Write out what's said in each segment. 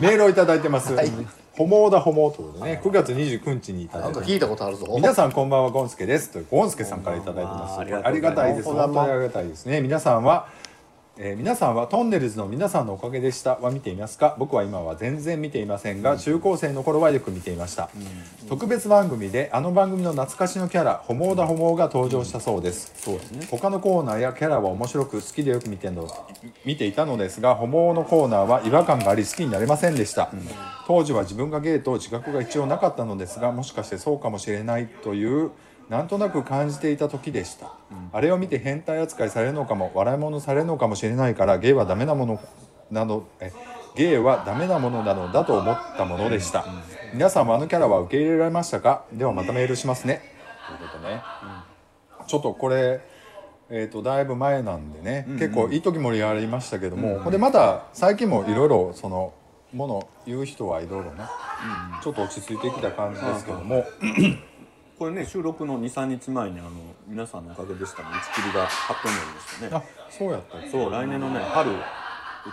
メールをいただいてます、はい。ホモだホモということでね9月29日にいただいてなんか聞いたことあるぞ。皆さんこんばんはゴンスケです。というゴンスケさんからいただいてます。ありがたいです。本当にありがたいですね。皆さんはえー皆さんはトンネルズの皆さんのおかげでした。は見ていますか？僕は今は全然見ていませんが中高生の頃はよく見ていました、特別番組であの番組の懐かしのキャラホモーダホモーが登場したそうです、そうですね。他のコーナーやキャラは面白く好きでよく見ての見ていたのですがホモのコーナーは違和感があり好きになれませんでした、当時は自分がゲイと自覚が一応なかったのですがもしかしてそうかもしれないというなんとなく感じていた時でした、あれを見て変態扱いされるのかも笑い物されるのかもしれないからゲイはダメなものなどえゲイはダメなものなのだと思ったものでした、皆さんもあのキャラは受け入れられましたか？ではまたメールしますね。ということね、ちょっとこれえー、とだいぶ前なんでね、結構いい時盛り上がりましたけども、ほんでまた最近もいろいろそのもの言う人はいろいろね、ちょっと落ち着いてきた感じですけども、これね収録の23日前にあの皆さんのおかげでしたの打ち切りが発表になりましたね。あそうやった。そう来年のね春打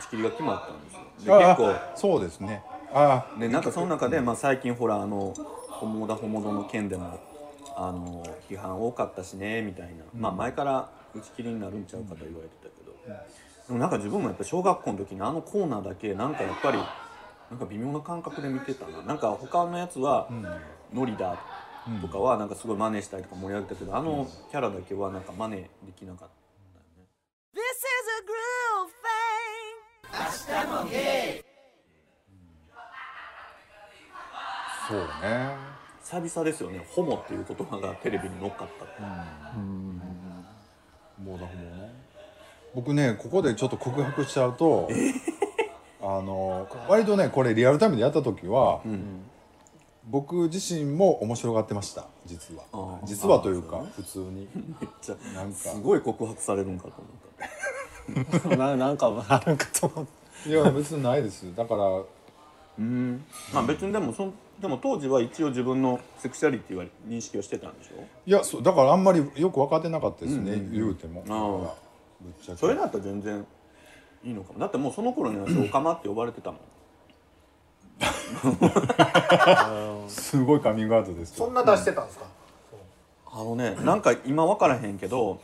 ち切りが決まったんですよ。であ結構そうですね。あでなんかその中で、まあ、最近ほらあのホモだホモドの件でもあの批判多かったしねみたいな、まあ前から打ち切りになるんちゃうかと言われてたけど、でもなんか自分もやっぱ小学校の時にあのコーナーだけなんかやっぱりなんか微妙な感覚で見てたな。なんか他のやつは、ノリだとかはなんかすごい真似したりとか盛り上げたけど、あのキャラだけはなんか真似できなかったんだよね。This is a groove thing. そうね。久々ですよね。ホモっていう言葉がテレビに乗っかったって、もうだほもね。僕ねここでちょっと告白しちゃうとあの割とねこれリアルタイムでやった時は、僕自身も面白がってました実は。実はというか普通に。めっちゃなんか。すごい告白されるんかと思った。ななんかあるんかと思っていや別にないですだからうん。まあ別にでもそんでも当時は一応自分のセクシャリティは認識をしてたんでしょ？いやそうだからあんまりよく分かってなかったですね、言うても。あー。だからぶっちゃけ。それだったら全然いいのかも。だってもうその頃には「おかま」って呼ばれてたもんすごいカミングアウトですそんな出してたんですか？あのねなんか今分からへんけど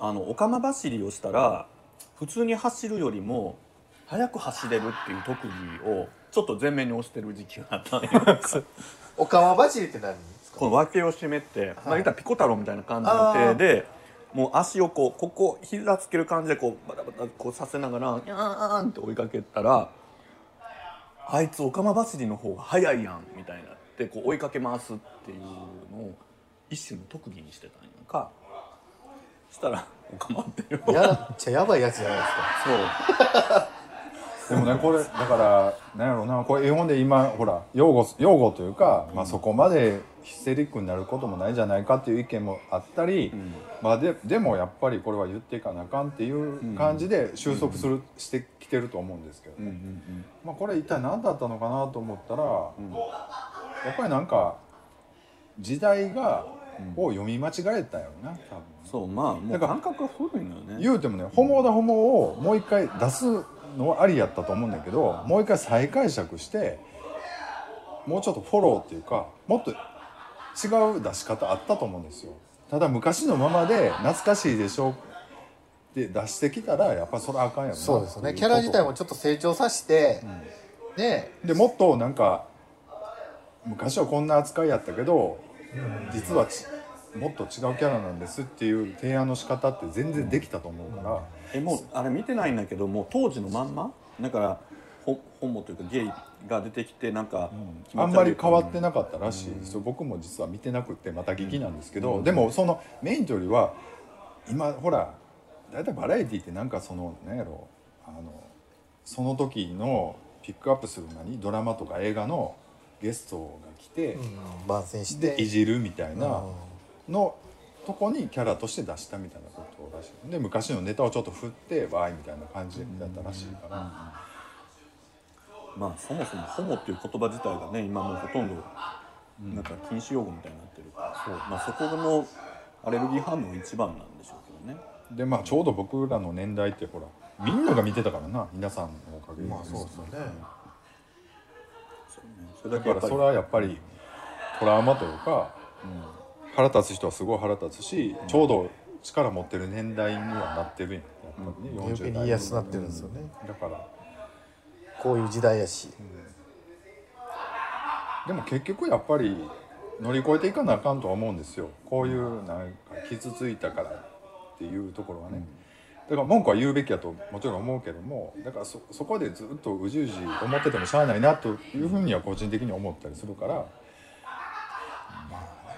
あのおかま走りをしたら普通に走るよりも速く走れるっていう特技をちょっと前面に押してる時期があったんよ。おかま走りって何ですか？この脇を締めて、まあ言ったらピコ太郎みたいな感じの手でもう足をこうここ膝つける感じでこうバタバタこうさせながら「ヤーン!」って追いかけたら「あいつオカマ走りの方が速いやん」みたいにな。ってこう追いかけ回すっていうのを一種の特技にしてたんやんか。したら「オカマ」っていう。やっちゃやばいやつじゃないですか。そう。でもねこれだからなんやろうな。これ絵本で今ほら擁護擁護というか、まあ、そこまでヒステリックになることもないじゃないかっていう意見もあったり、まあ、ででもやっぱりこれは言っていかなあかんっていう感じで収束する、してきてると思うんですけどね、まあ、これ一体何だったのかなと思ったら、やっぱりなんか時代が、を読み間違えたよな多分。そうまあもう感覚が古いのよね。言うてもね「ホモだホモ」をもう一回出すのはありやったと思うんだけどもう一回再解釈してもうちょっとフォローっていうかもっと違う出し方あったと思うんですよ。ただ昔のままで懐かしいでしょって出してきたらやっぱそれはあかんやろなそうですよね。キャラ自体もちょっと成長させて、ね。でもっとなんか昔はこんな扱いやったけど実はちもっと違うキャラなんですっていう提案の仕方って全然できたと思うから、えもうあれ見てないんだけどもう当時のまんま？だからホホモというかゲイが出てきてなんか、気持ち悪い。あんまり変わってなかったらしい。ですよ、僕も実は見てなくてまた聞きなんですけど、でもそのメインというよりは今ほら大体バラエティーってなんかその何やろあのその時のピックアップする何ドラマとか映画のゲストが来て、番宣して。でいじるみたいなうん。のとこにキャラとして出したみたいなことらしい。で昔のネタをちょっと振ってわーいみたいな感じだったらしいから、まあそもそもホモっていう言葉自体がね今もうほとんどなんか禁止用語みたいになってるから、まあ、そこのアレルギー反応が一番なんでしょうけどね。でまあちょうど僕らの年代ってほらみんなが見てたからな皆さんのおかげで、まあそうですよね。それだからそれはやっぱりトラウマというか、腹立つ人はすごい腹立つし、ちょうど力持ってる年代にはなってるんややっぱりね、余計に言いやすくなってるんですよね。だからこういう時代やし。でも結局やっぱり乗り越えていかなあかんとは思うんですよ。こういうなんか傷ついたからっていうところはね、だから文句は言うべきやともちろん思うけどもだからそそこでずっとうじうじ思っててもしゃあないなというふうには個人的に思ったりするから。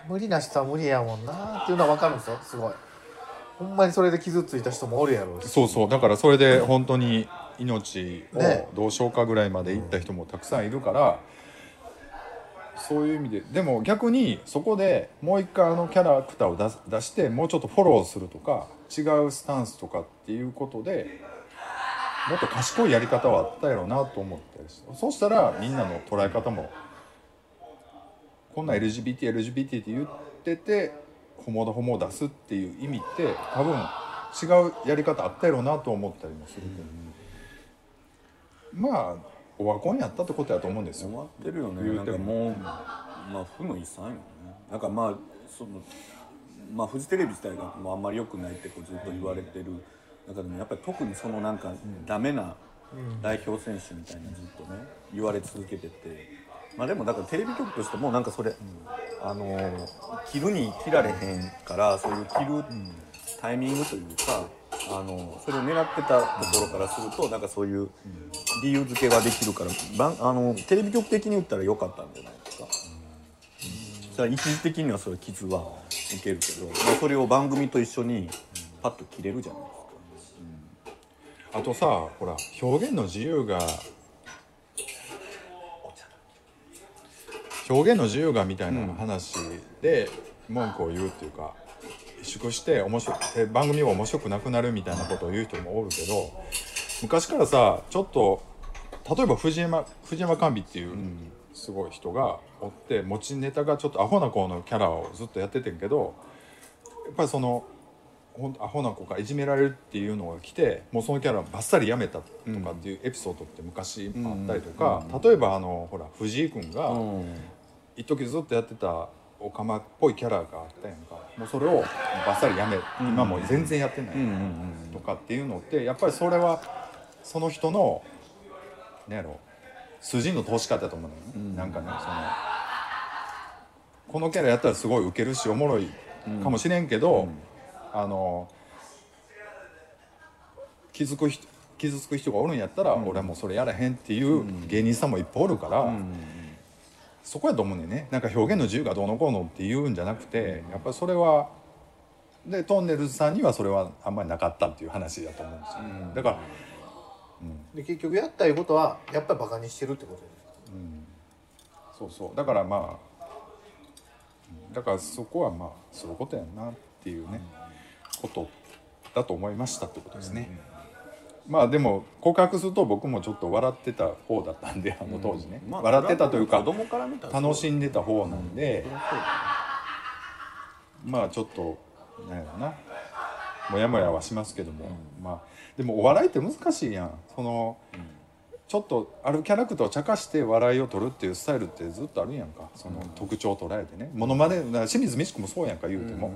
無理な人は無理やもんなっていうのは分かるんですよ。すごい。ほんまにそれで傷ついた人もおるやろうし。そうそう。だからそれで本当に命ね。をどうしようかぐらいまでいった人もたくさんいるから、そういう意味ででも逆にそこでもう一回あのキャラクターを出す出してもうちょっとフォローするとか違うスタンスとかっていうことでもっと賢いやり方はあったやろうなと思ったりしてそうしたらみんなの捉え方もこんな LGBTLGBT LGBT って言っててホモだホモを出すっていう意味って多分違うやり方あったやろうなと思ったりもするけど、まあオワコンやったってことやと思うんですよ。終わってるよね。言うても。なんかもうまあ負の遺産よね。なんかまあそのまあフジテレビ自体がもうあんまり良くないってこうずっと言われてる。中でもやっぱり特にそのなんかダメな代表選手みたいなずっとね言われ続けてて。まあでもだからテレビ局としてもなんかそれ、あの切るに切られへんからそういう切るタイミングというかあのそれを狙ってたところからするとなんかそういう理由付けができるからあのテレビ局的に言ったら良かったんじゃないですか。それは一時的にはそれ傷は受けるけど、まあ、それを番組と一緒にパッと切れるじゃないですか。あとさほら表現の自由が表現の自由がみたいな話で文句を言うっていうか縮して面白番組が面白くなくなるみたいなことを言う人もおるけど昔からさちょっと例えば藤山藤山甘美っていうすごい人がおって持ちネタがちょっとアホな子のキャラをずっとやっててんけどやっぱりそのほんとアホな子がいじめられるっていうのが来てもうそのキャラバッサリやめたとかっていうエピソードって昔あったりとか、例えばあのほら藤井君が一時ずっとやってたオカマっぽいキャラがあったやんか。もうそれをバッサリやめ、今もう全然やってない。とかっていうのってやっぱりそれはその人のなんやろ筋の通し方だと思うのよね、なんかねそのこのキャラやったらすごいウケるしおもろいかもしれんけど、あの気づく人傷つく人がおるんやったら、俺はもうそれやらへんっていう芸人さんもいっぱいおるから、そこやと思うねんね。なんか表現の自由がどうのこうのって言うんじゃなくて、やっぱりそれはでトンネルズさんにはそれはあんまりなかったっていう話だと思うんですよ、だからで結局やったいうことはやっぱりバカにしてるってことですそうそう。だからまあうん。だからそこはまあそういうことやんなっていうね、ことだと思いましたってことですね、まあでも告白すると僕もちょっと笑ってた方だったんであの当時ね、まあ笑ってたというか子供から見た楽しんでた方なんで、まあちょっとなんやろな。もやもやはしますけども、まあでもお笑いって難しいやん。その、ちょっとあるキャラクターを茶化して笑いを取るっていうスタイルってずっとあるやんか。その特徴を捉えてね。モノマネだから清水美智子もそうやんか言うても、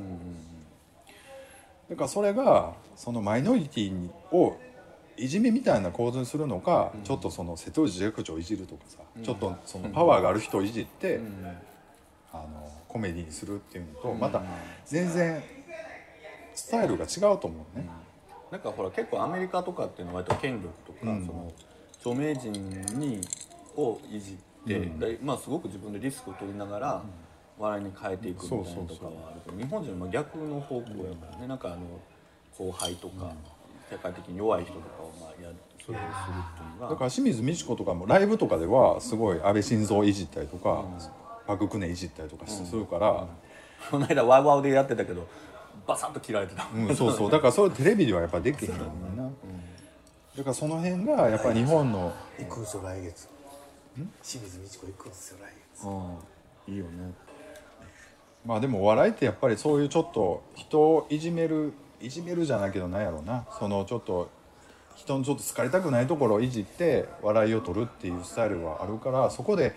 だからそれがそのマイノリティをいじめみたいな構図にするのか、ちょっとその瀬戸内寂聴をいじるとかさ、ちょっとそのパワーがある人をいじって、あのコメディにするっていうのとまた全然スタイルが違うと思うね。なんかほら結構アメリカとかっていうのは割と権力とか、その著名人にをいじって、でまあすごく自分でリスクを取りながら笑いに変えていくみたいなのとかはあるけど日本人は逆の方向やからね、なんかあの後輩とか、世界的に弱い人とかをまあやるそれをするっていうのが。だから清水美智子とかもライブとかではすごい安倍晋三をいじったりとか、パク・クネいじったりとかするから、この間ワウワウでやってたけどバサッと切られてた、うん、そうそう。だからそれテレビではやっぱできへんのにな、だからその辺がやっぱり日本の。行くんすよ来月。清水美智子行くんすよ来月。うん。いいよね。まあでもお笑いってやっぱりそういうちょっと人をいじめるいじめるじゃないけどなんやろうな。そのちょっと人にちょっと好かれたくないところをいじって笑いを取るっていうスタイルはあるからそこで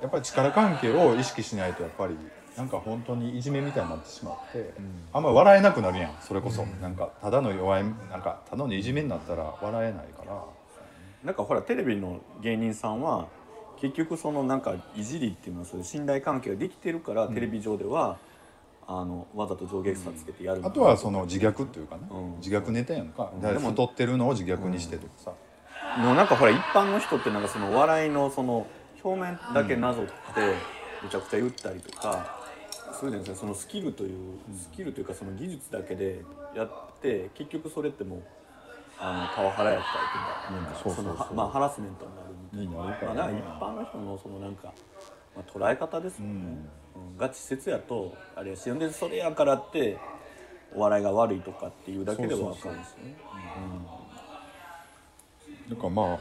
やっぱり力関係を意識しないとやっぱりなんか本当にいじめみたいになってしまって、あんまり笑えなくなるやん。それこそ、なんかただの弱いなんかただのいじめになったら笑えないから。なんかほらテレビの芸人さんは結局そのなんかいじりっていうのはそういう信頼関係ができてるから、テレビ上ではあのわざと上下差つけてやるあとはその自虐っていうかね、うん。自虐ネタやんか、ん。だからでも太ってるのを自虐にしてとかさ、でもなんかほら一般の人ってなんかその笑いのその表面だけなぞってめちゃくちゃ言ったりとか、そういうですねそのスキルというスキルというかその技術だけでやって結局それってもうあのパワハラやったりとか,、まあハラスメントになるみたいな。まあ、なんか一般の人のそのなんか、まあ、捉え方ですもんね、うんが稚拙やとあれやしでそれやからってお笑いが悪いとかっていうだけでは分かるんですよね。だからまあ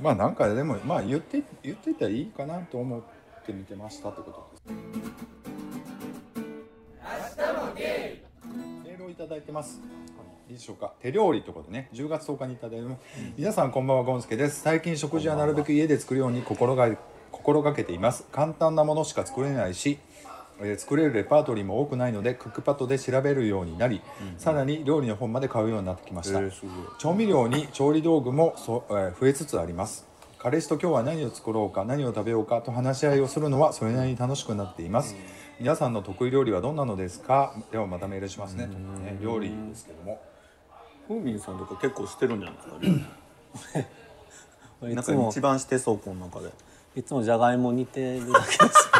まあなんかでもまあ言って言ってたらいいかなと思って見てましたってこと。ですメールをいただいてます。い。いでしょうか。手料理ということでね。10月10日にいただいてます。皆さんこんばんはゴンスケです。最近食事はなるべく家で作るように心が心がけています。簡単なものしか作れないしえー作れるレパートリーも多くないのでクックパッドで調べるようになり、さらに料理の本まで買うようになってきました、えー調味料に調理道具もそ、えー増えつつあります。彼氏と今日は何を作ろうか何を食べようかと話し合いをするのはそれなりに楽しくなっています、皆さんの得意料理はどんなのですか？ではまたメールしますね,、ね料理ですけども。ふうみんさんとか結構してるんじゃないですか なんか一番してそうこの中でいつもじゃがいも煮てるだけです。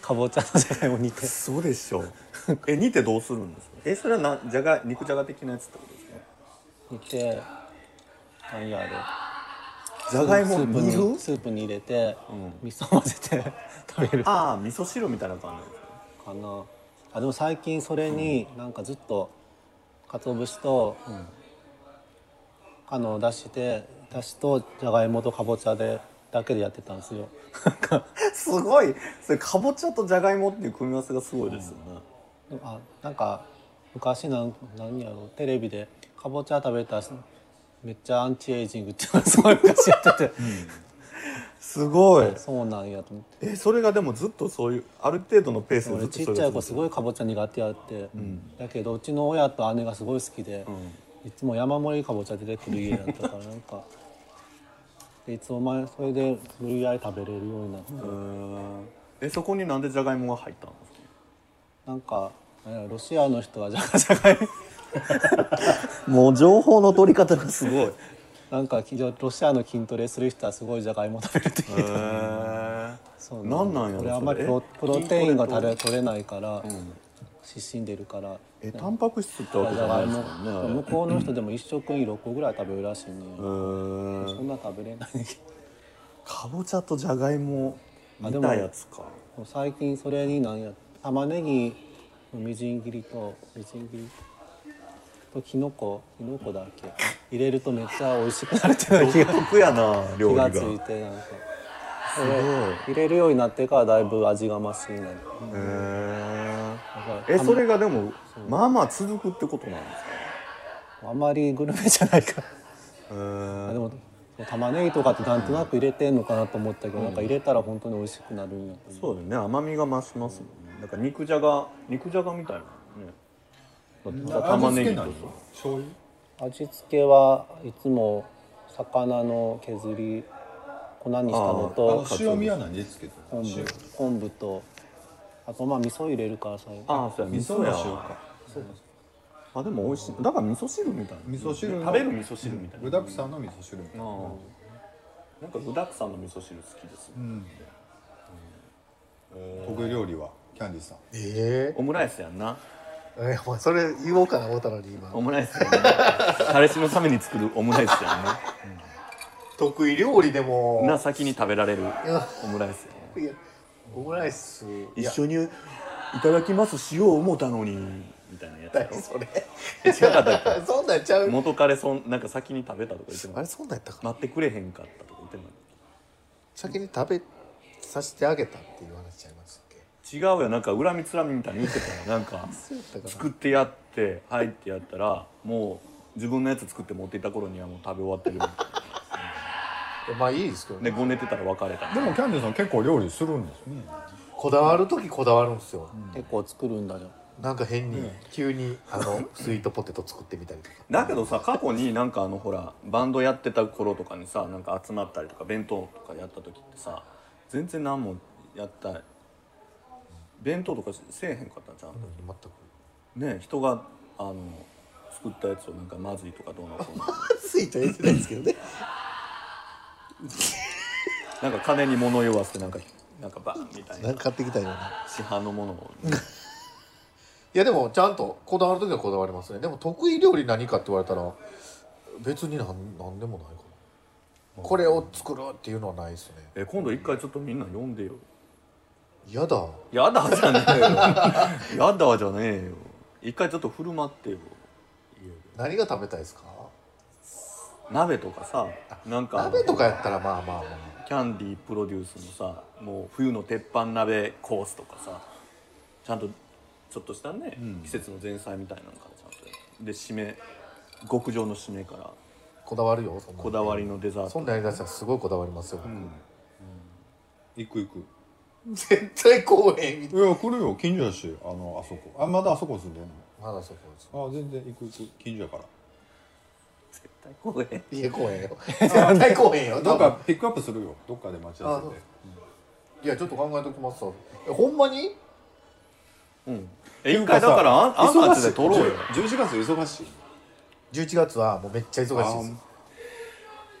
かぼちゃのじゃがいも煮て。そうでしょ。え煮てどうするんですか？えそれはなじゃが肉じゃが的なやつってことですか？煮て何やろじゃがいもスープ煮るにスープに入れて、味噌混ぜて 食べる。かああ味噌汁みたいな感じですか？なあでも最近それになんかずっと鰹節と、あの出してだしとじゃがいもとかぼちゃでだけでやってたんですよ。なんかすごい。それかぼちゃとじゃがいもっていう組み合わせがすごいですよね、あなんか昔なん何やろう。テレビでかぼちゃ食べたらめっちゃアンチエイジングっていうのがすごい昔やってて、すごい。そうなんやと思って。えそれがでもずっとそういうある程度のペースでず俺っとちっちゃい子すい、ごいかぼちゃ苦手やって、だけどうちの親と姉がすごい好きで、いつも山盛りかぼちゃ出てくる家だったからなんかでいつも前それで無理やり食べれるようになって、えそこになんでじゃがいもが入ったんですかなんかロシアの人はじゃがじゃがいも。もう情報の取り方がすごい。へなんかロシアの筋トレする人はすごいじゃがいも食べるって聞いた。えそうなんなんやろ俺あんまりプロテインが取れ取れないから、失神出るから。えタンパク質ってじゃわけじゃないですもんね向こうの人でも一食に6個ぐらい食べるらしいね、そんな食べれない。かぼちゃとじゃがいも煮あでもたやつか。ど最近それになんや玉ねぎのみじん切りとみじん切りときのこきのこだっけ。入れるとめっちゃ美味しくなるっていうのが気が な料理が。気がついてなんか。入れるようになってからだいぶ味が増しになる。へええそれがでもまあまあ続くってことなんですか？あんまりグルメじゃないか。えあでも玉ねぎとかってなんとなく入れてんのかなと思ったけど、なんか入れたら本当に美味しくなるんやと思う。そうだよね。甘みが増しますもんね。なんか肉じゃが肉じゃがみたいなね。玉ねぎと味付け何醤油味付けはいつも魚の削り粉にしたのあとの塩味は何でつけてる昆布。昆布とあとまあ味噌入れるから最後ああそうや味噌や味噌の塩か。あでも美味しい。だから味噌汁みたい。な味噌汁の食べる味噌汁みたいな。具だくさんの味噌汁。みたいなああ。なんか具だくさんの味噌汁好きです、得意料理はキャンディーさん。えオムライスやんな。ええお前それ言おうかな思ったのに今。オムライスやんな。彼氏のために作るオムライスやんな。得意料理でも。な先に食べられるやオムライスやいやオムライス。一緒にいただきます塩を思ったのに。みたいなやつそれ。違かったっ そんなんちゃう？け元彼そんなんか先に食べたとか言ってなあれそんなんやったかな？待ってくれへんかったとか言ってな先に食べさせてあげたっていう話ちゃいましたっけ？違うよ。なんか恨みつらみみたいに言ってたよ。なんか作ってやってはいってやったらもう自分のやつ作って持っていった頃にはもう食べ終わってるまあいいですけどでねごねてたら別れた。でもキャンディーさん結構料理するんですね。こだわる時こだわるんですよ、結構作るんだじゃん。なんか変に急にあの スイートポテト作ってみたりとか。だけどさ過去になんかあのほらバンドやってた頃とかにさなんか集まったりとか弁当とかやった時ってさ全然何もやった弁当とかせえへんかったんちゃう？全く。ね人があの作ったやつをなんかまずいとかどうなこうなスイート言ってないですけどね なんか金に物言わせてなんかなんかバンみたいな。なんか買ってきたような。市販のものを。いやでもちゃんとこだわる時はこだわりますね。でも得意料理何かって言われたら別になんなんでもないかな。これを作るっていうのはないですね。え今度一回ちょっとみんな呼んでよ。やだ。やだじゃねえよ。やだじゃねえよ。一回ちょっと振る舞ってよ。何が食べたいですか？鍋とかさなんか鍋とかやったらまあまあまあ。キャンディープロデュースのさもう冬の鉄板鍋コースとかさちゃんとちょっとしたね、季節の前菜みたいなのからちゃんとで締め極上の締めから。こだわるよそんなこだわりのデザート。そんなんやりだしたらすごいこだわりますよ、行く行く絶対公園みたいいや来るよ。近所だし。あのあそこ。あまだあそこ住んでんのまだそこです。あ全然行く行く近所やから。絶対公園。家公園よ。絶対公園よどっかピックアップするよ。どっかで待ち合わせあていやちょっと考えときますわ。えほんまに？うん。え一回だからあんあんたちで撮ろうよ。11月忙しい。11月はもうめっちゃ忙しい。ですあ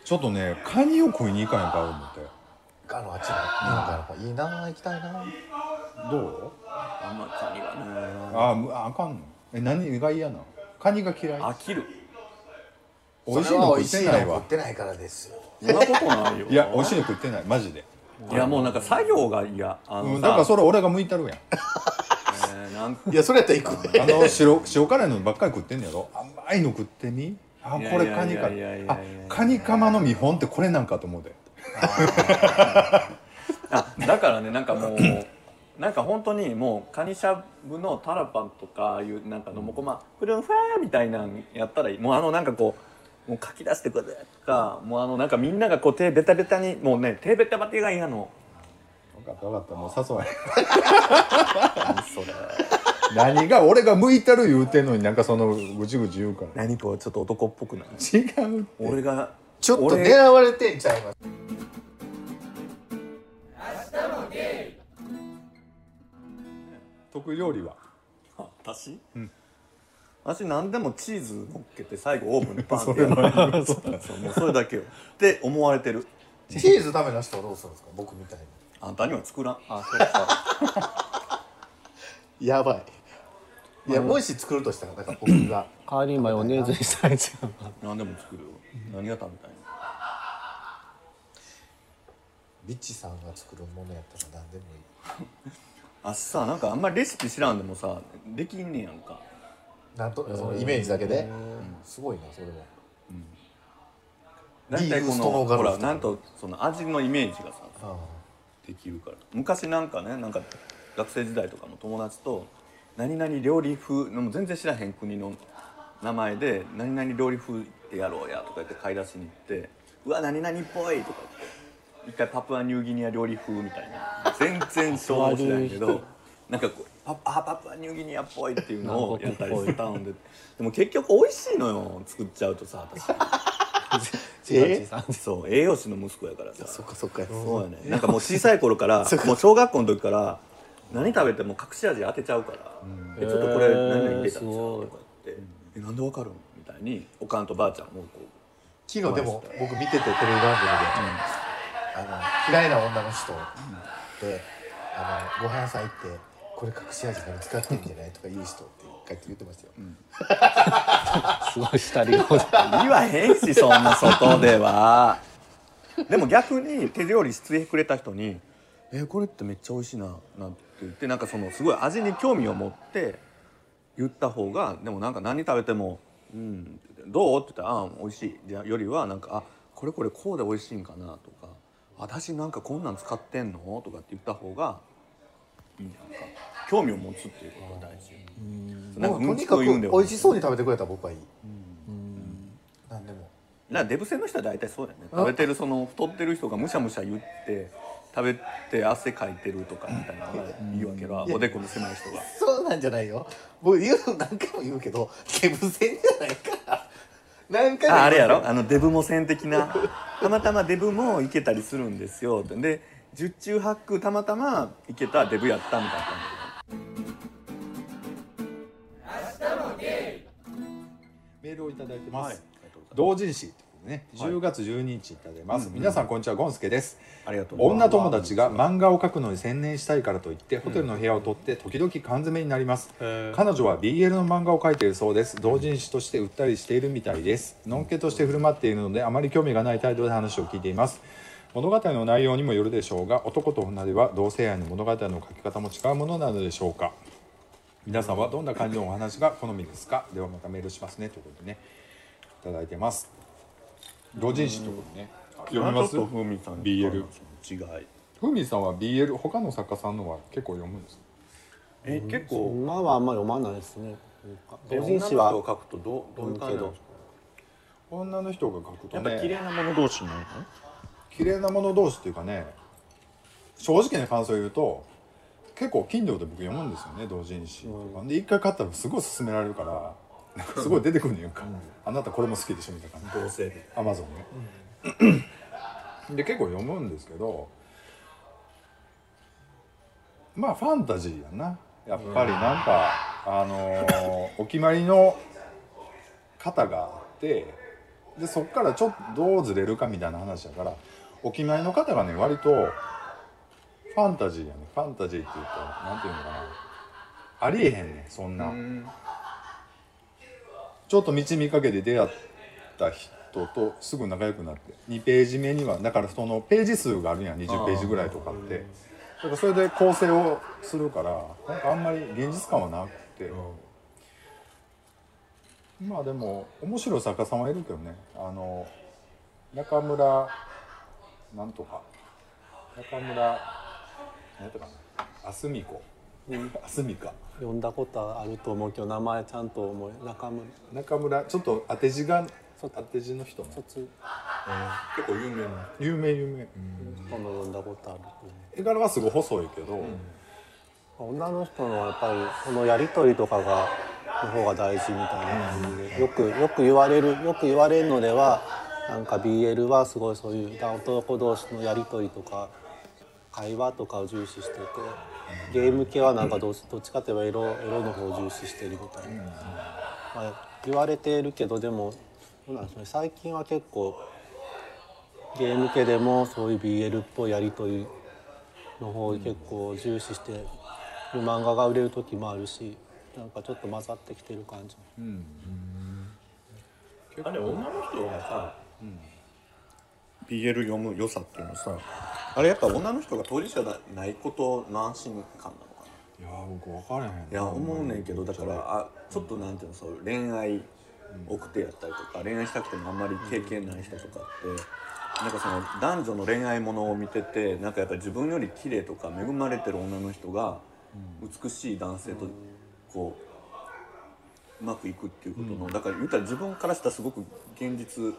ちょっとねカニを食いに行かへんか思って。あのあっちのなんかいいな行きたいなどう？あんまカニはね。あむああかんの。え何が嫌なの？カニが嫌い？飽きる美味しいの食ってないわ。食ってないからですよそんなことないよ。いや美味しいの食ってないマジで、いやもうなんか作業が嫌。あうん、だからそれ俺が向いたるやん。えーなんいやそれやったら行くねあの白塩辛いのばっかり食ってんねやろ。甘いの食ってみ？あこれカニかいやいやいや。あカニカマの見本ってこれなんかと思うで。あだからねなんかもうなんか本当にもうカニしゃぶのタラパンとかいうなんかのもこまフルンファーみたいなんやったらいい。もうあのなんかこうもう書き出してくれとかもうあのなんかみんながこう手ベタベタにもうね手ベタベタが嫌の。分かった分かったもう誘わへん。何それ。何が俺が向いたる言うてんのになんかそのぐちぐち言うから。何こうちょっと男っぽくない違うって。俺がちょっと俺狙われてんちゃいます。得意料理は？あ私うん私何でもチーズ乗っけて最後オーブンでパンってやる。そうもうそれだけよ。って思われてる。チーズダメな人はどうするんですか？僕みたいに。あんたには作らん。あそうか。やばい。いやもし作るとしたらなんか僕が。代わりにマヨネーズにしたいじゃん何でも作るよ。何が食べたいの？ビッチさんが作るものやったら何でもいい。あさなんかあんまりレシピ知らんでもさできんねやんかなんとそのイメージだけで。すごいなそれは。大体このほらなんとその味のイメージがさあできるから。昔なんかねなんか学生時代とかも友達と何々料理風のもう全然知らへん国の名前で「何々料理風ってやろうや」とか言って買い出しに行って「うわ何々っぽい」とか言って一回パプアニューギニア料理風みたいな。全然想像しないけど なんかこうパパパプアニューギニアっぽいっていうのをやったりして頼んで。でも結局美味しいのよ作っちゃうとさ私。え そう栄養士の息子やからさ。そっかそっかそうやね。なんかもう小さい頃から もう小学校の時から何食べても隠し味当てちゃうから「えちょっとこれ何々入れたんですよ」とか言って「えなんでわかるの?」みたいにおかんとばあちゃんもこう昨日でも僕見ててテレビ番組で、あの嫌いな女の人で、あのご飯屋さん行って「これ隠し味何使ってんじゃない?」とか言う人って一回言ってましたよ、すごい下り顔で言わへんしそんな外ではでも逆に手料理してくれた人に「えこれってめっちゃ美味しいな」なんて言ってなんかそのすごい味に興味を持って言った方がでもなんか何食べても「うん」どう?」って言ったら「ああ美味しい」じゃよりはなんか「あこれこれこうで美味しいんかな」とか「私なんかこんなん使ってんの?」とかって言った方がいいんじゃんか興味を持つっていうことが大事。なんかとにかく美味しそうに食べてくれたら僕はいい、からデブ戦の人は大体そうだよね。食べてるその太ってる人がむしゃむしゃ言って食べて汗かいてるとかみたいなのがいいわけよおでこの狭い人が。そうなんじゃないよ。僕言うの何回も言うけどデブ戦じゃないから。何回もああれやろ？あのデブも戦的な。たまたまデブもいけたりするんですよ。で十中八九たまたまいけたデブやったみたいなメールをいただいてます、はい。同人誌ね。10月12日いただいてます、皆さんこんにちはゴンスケです。ありがとう女友達が漫画を描くのに専念したいからといってホテルの部屋を取って時々缶詰になります、彼女は BL の漫画を描いているそうです同人誌として売ったりしているみたいです。のんけとして振る舞っているのであまり興味がない態度で話を聞いています物語の内容にもよるでしょうが男と女では同性愛の物語の書き方も違うものなのでしょうか。皆さんはどんな感じのお話が好みですか？ではまたメールしますね。ということでねいただいてます。同人誌ということでね読みます？ふみさん BL 違いふみさんは BL 他の作家さんのは結構読むんですか？え結構？今はあんまり読まないですね。え同人誌は女の人を書くとどうどういう感じなんですか？女の人が書くとやっぱ綺ね麗なもの同士なの綺麗なもの同士っていうかね正直な感想を言うと結構金量で僕読むんですよね同人誌とか、で一回買ったらすごい勧められるからなんかすごい出てくるねんか、あなたこれも好きでしょみたいな感じ。同性で。アマゾンね、で結構読むんですけどまあファンタジーやな。やっぱりなんか、あのーお決まりの型があってでそっからちょっとどうずれるかみたいな話だからお決まりの方がね割とファンタジーやね。ファンタジーっていうとなんていうのかな。ありえへんねんそんな、ちょっと道見かけて出会った人とすぐ仲良くなって。2ページ目にはだからそのページ数があるやん。20ページぐらいとかって。だからそれで構成をするからなんかあんまり現実感はなくて、まあでも面白い作家さんはいるけどね。あの中村なんとか。中村何やったかな。あすみこ。あすみか。読んだことあると思うけど名前ちゃんと思い中村。中村ちょっと当て字が当て字の人ね。卒。結構有名な。有名有名、この読んだことあると思絵柄はすごい細いけど、う女の人のやっぱりこのやり取りとかがの方が大事みたいな感じで。よくよく言われるよく言われるのではなんか BL はすごいそういう男同士のやり取りとか会話とかを重視しててゲーム系はなんかどっちどっちかといえばエロエロの方を重視してるみたいな、まあ、言われているけどでもどうなんでしょうね。最近は結構ゲーム系でもそういう BL っぽいやり取りの方を結構重視してる漫画が売れる時もあるしなんかちょっと混ざってきてる感じ。あれ女の人がさ、BL 読む良さっていうのさあれやっぱ女の人が当事者じゃないことの安心感なのかいやー僕分からへんな。いや思うねんけどだからあちょっとなんていうのそう恋愛奥手やったりとか恋愛したくてもあんまり経験ない人とかってなんかその男女の恋愛ものを見ててなんかやっぱり自分より綺麗とか恵まれてる女の人が美しい男性とこううまくいくっていうことの、だから言ったら自分からしたらすごく現実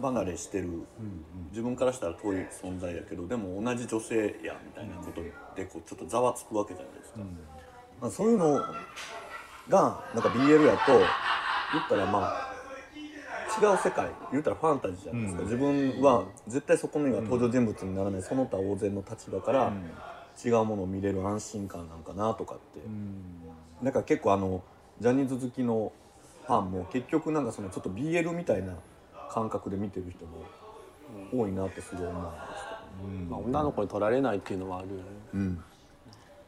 離れしてる、自分からしたら遠い存在やけどでも同じ女性やみたいなことでこうちょっとざわつくわけじゃないですか。まあ、そういうのがなんか BL やと言ったらまあ違う世界言ったらファンタジーじゃないですか、自分は絶対そこには登場人物にならないその他大勢の立場から違うものを見れる安心感なんかなとかって、なんか結構あのジャニーズ好きのファンも結局なんかそのちょっと BL みたいな感覚で見てる人も多いなってすごい思うんですまあ、女の子に取られないっていうのはある。よね。けど、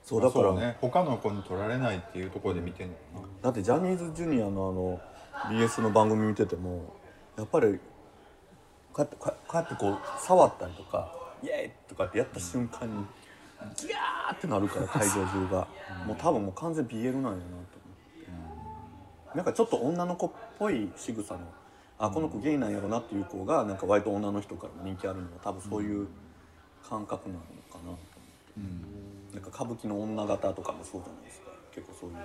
そうだかららね。他の子に取られないっていうところで見てんのかな、だってジャニーズジュニアのあの BS の番組見ててもやっぱりこうやってこうこうやってこう触ったりとか「イエーイ!」とかってやった瞬間にギャーってなるから 会場中が。もう多分もう完全 BL なんやなと思って。なんかちょっと女の子っぽい仕草のあこの子ゲイなんやろなっていう子がなんか割と女の人からも人気あるのは多分そういう感覚なのかな。と思って。なんか歌舞伎の女形とかもそうじゃないですか。結構そういう、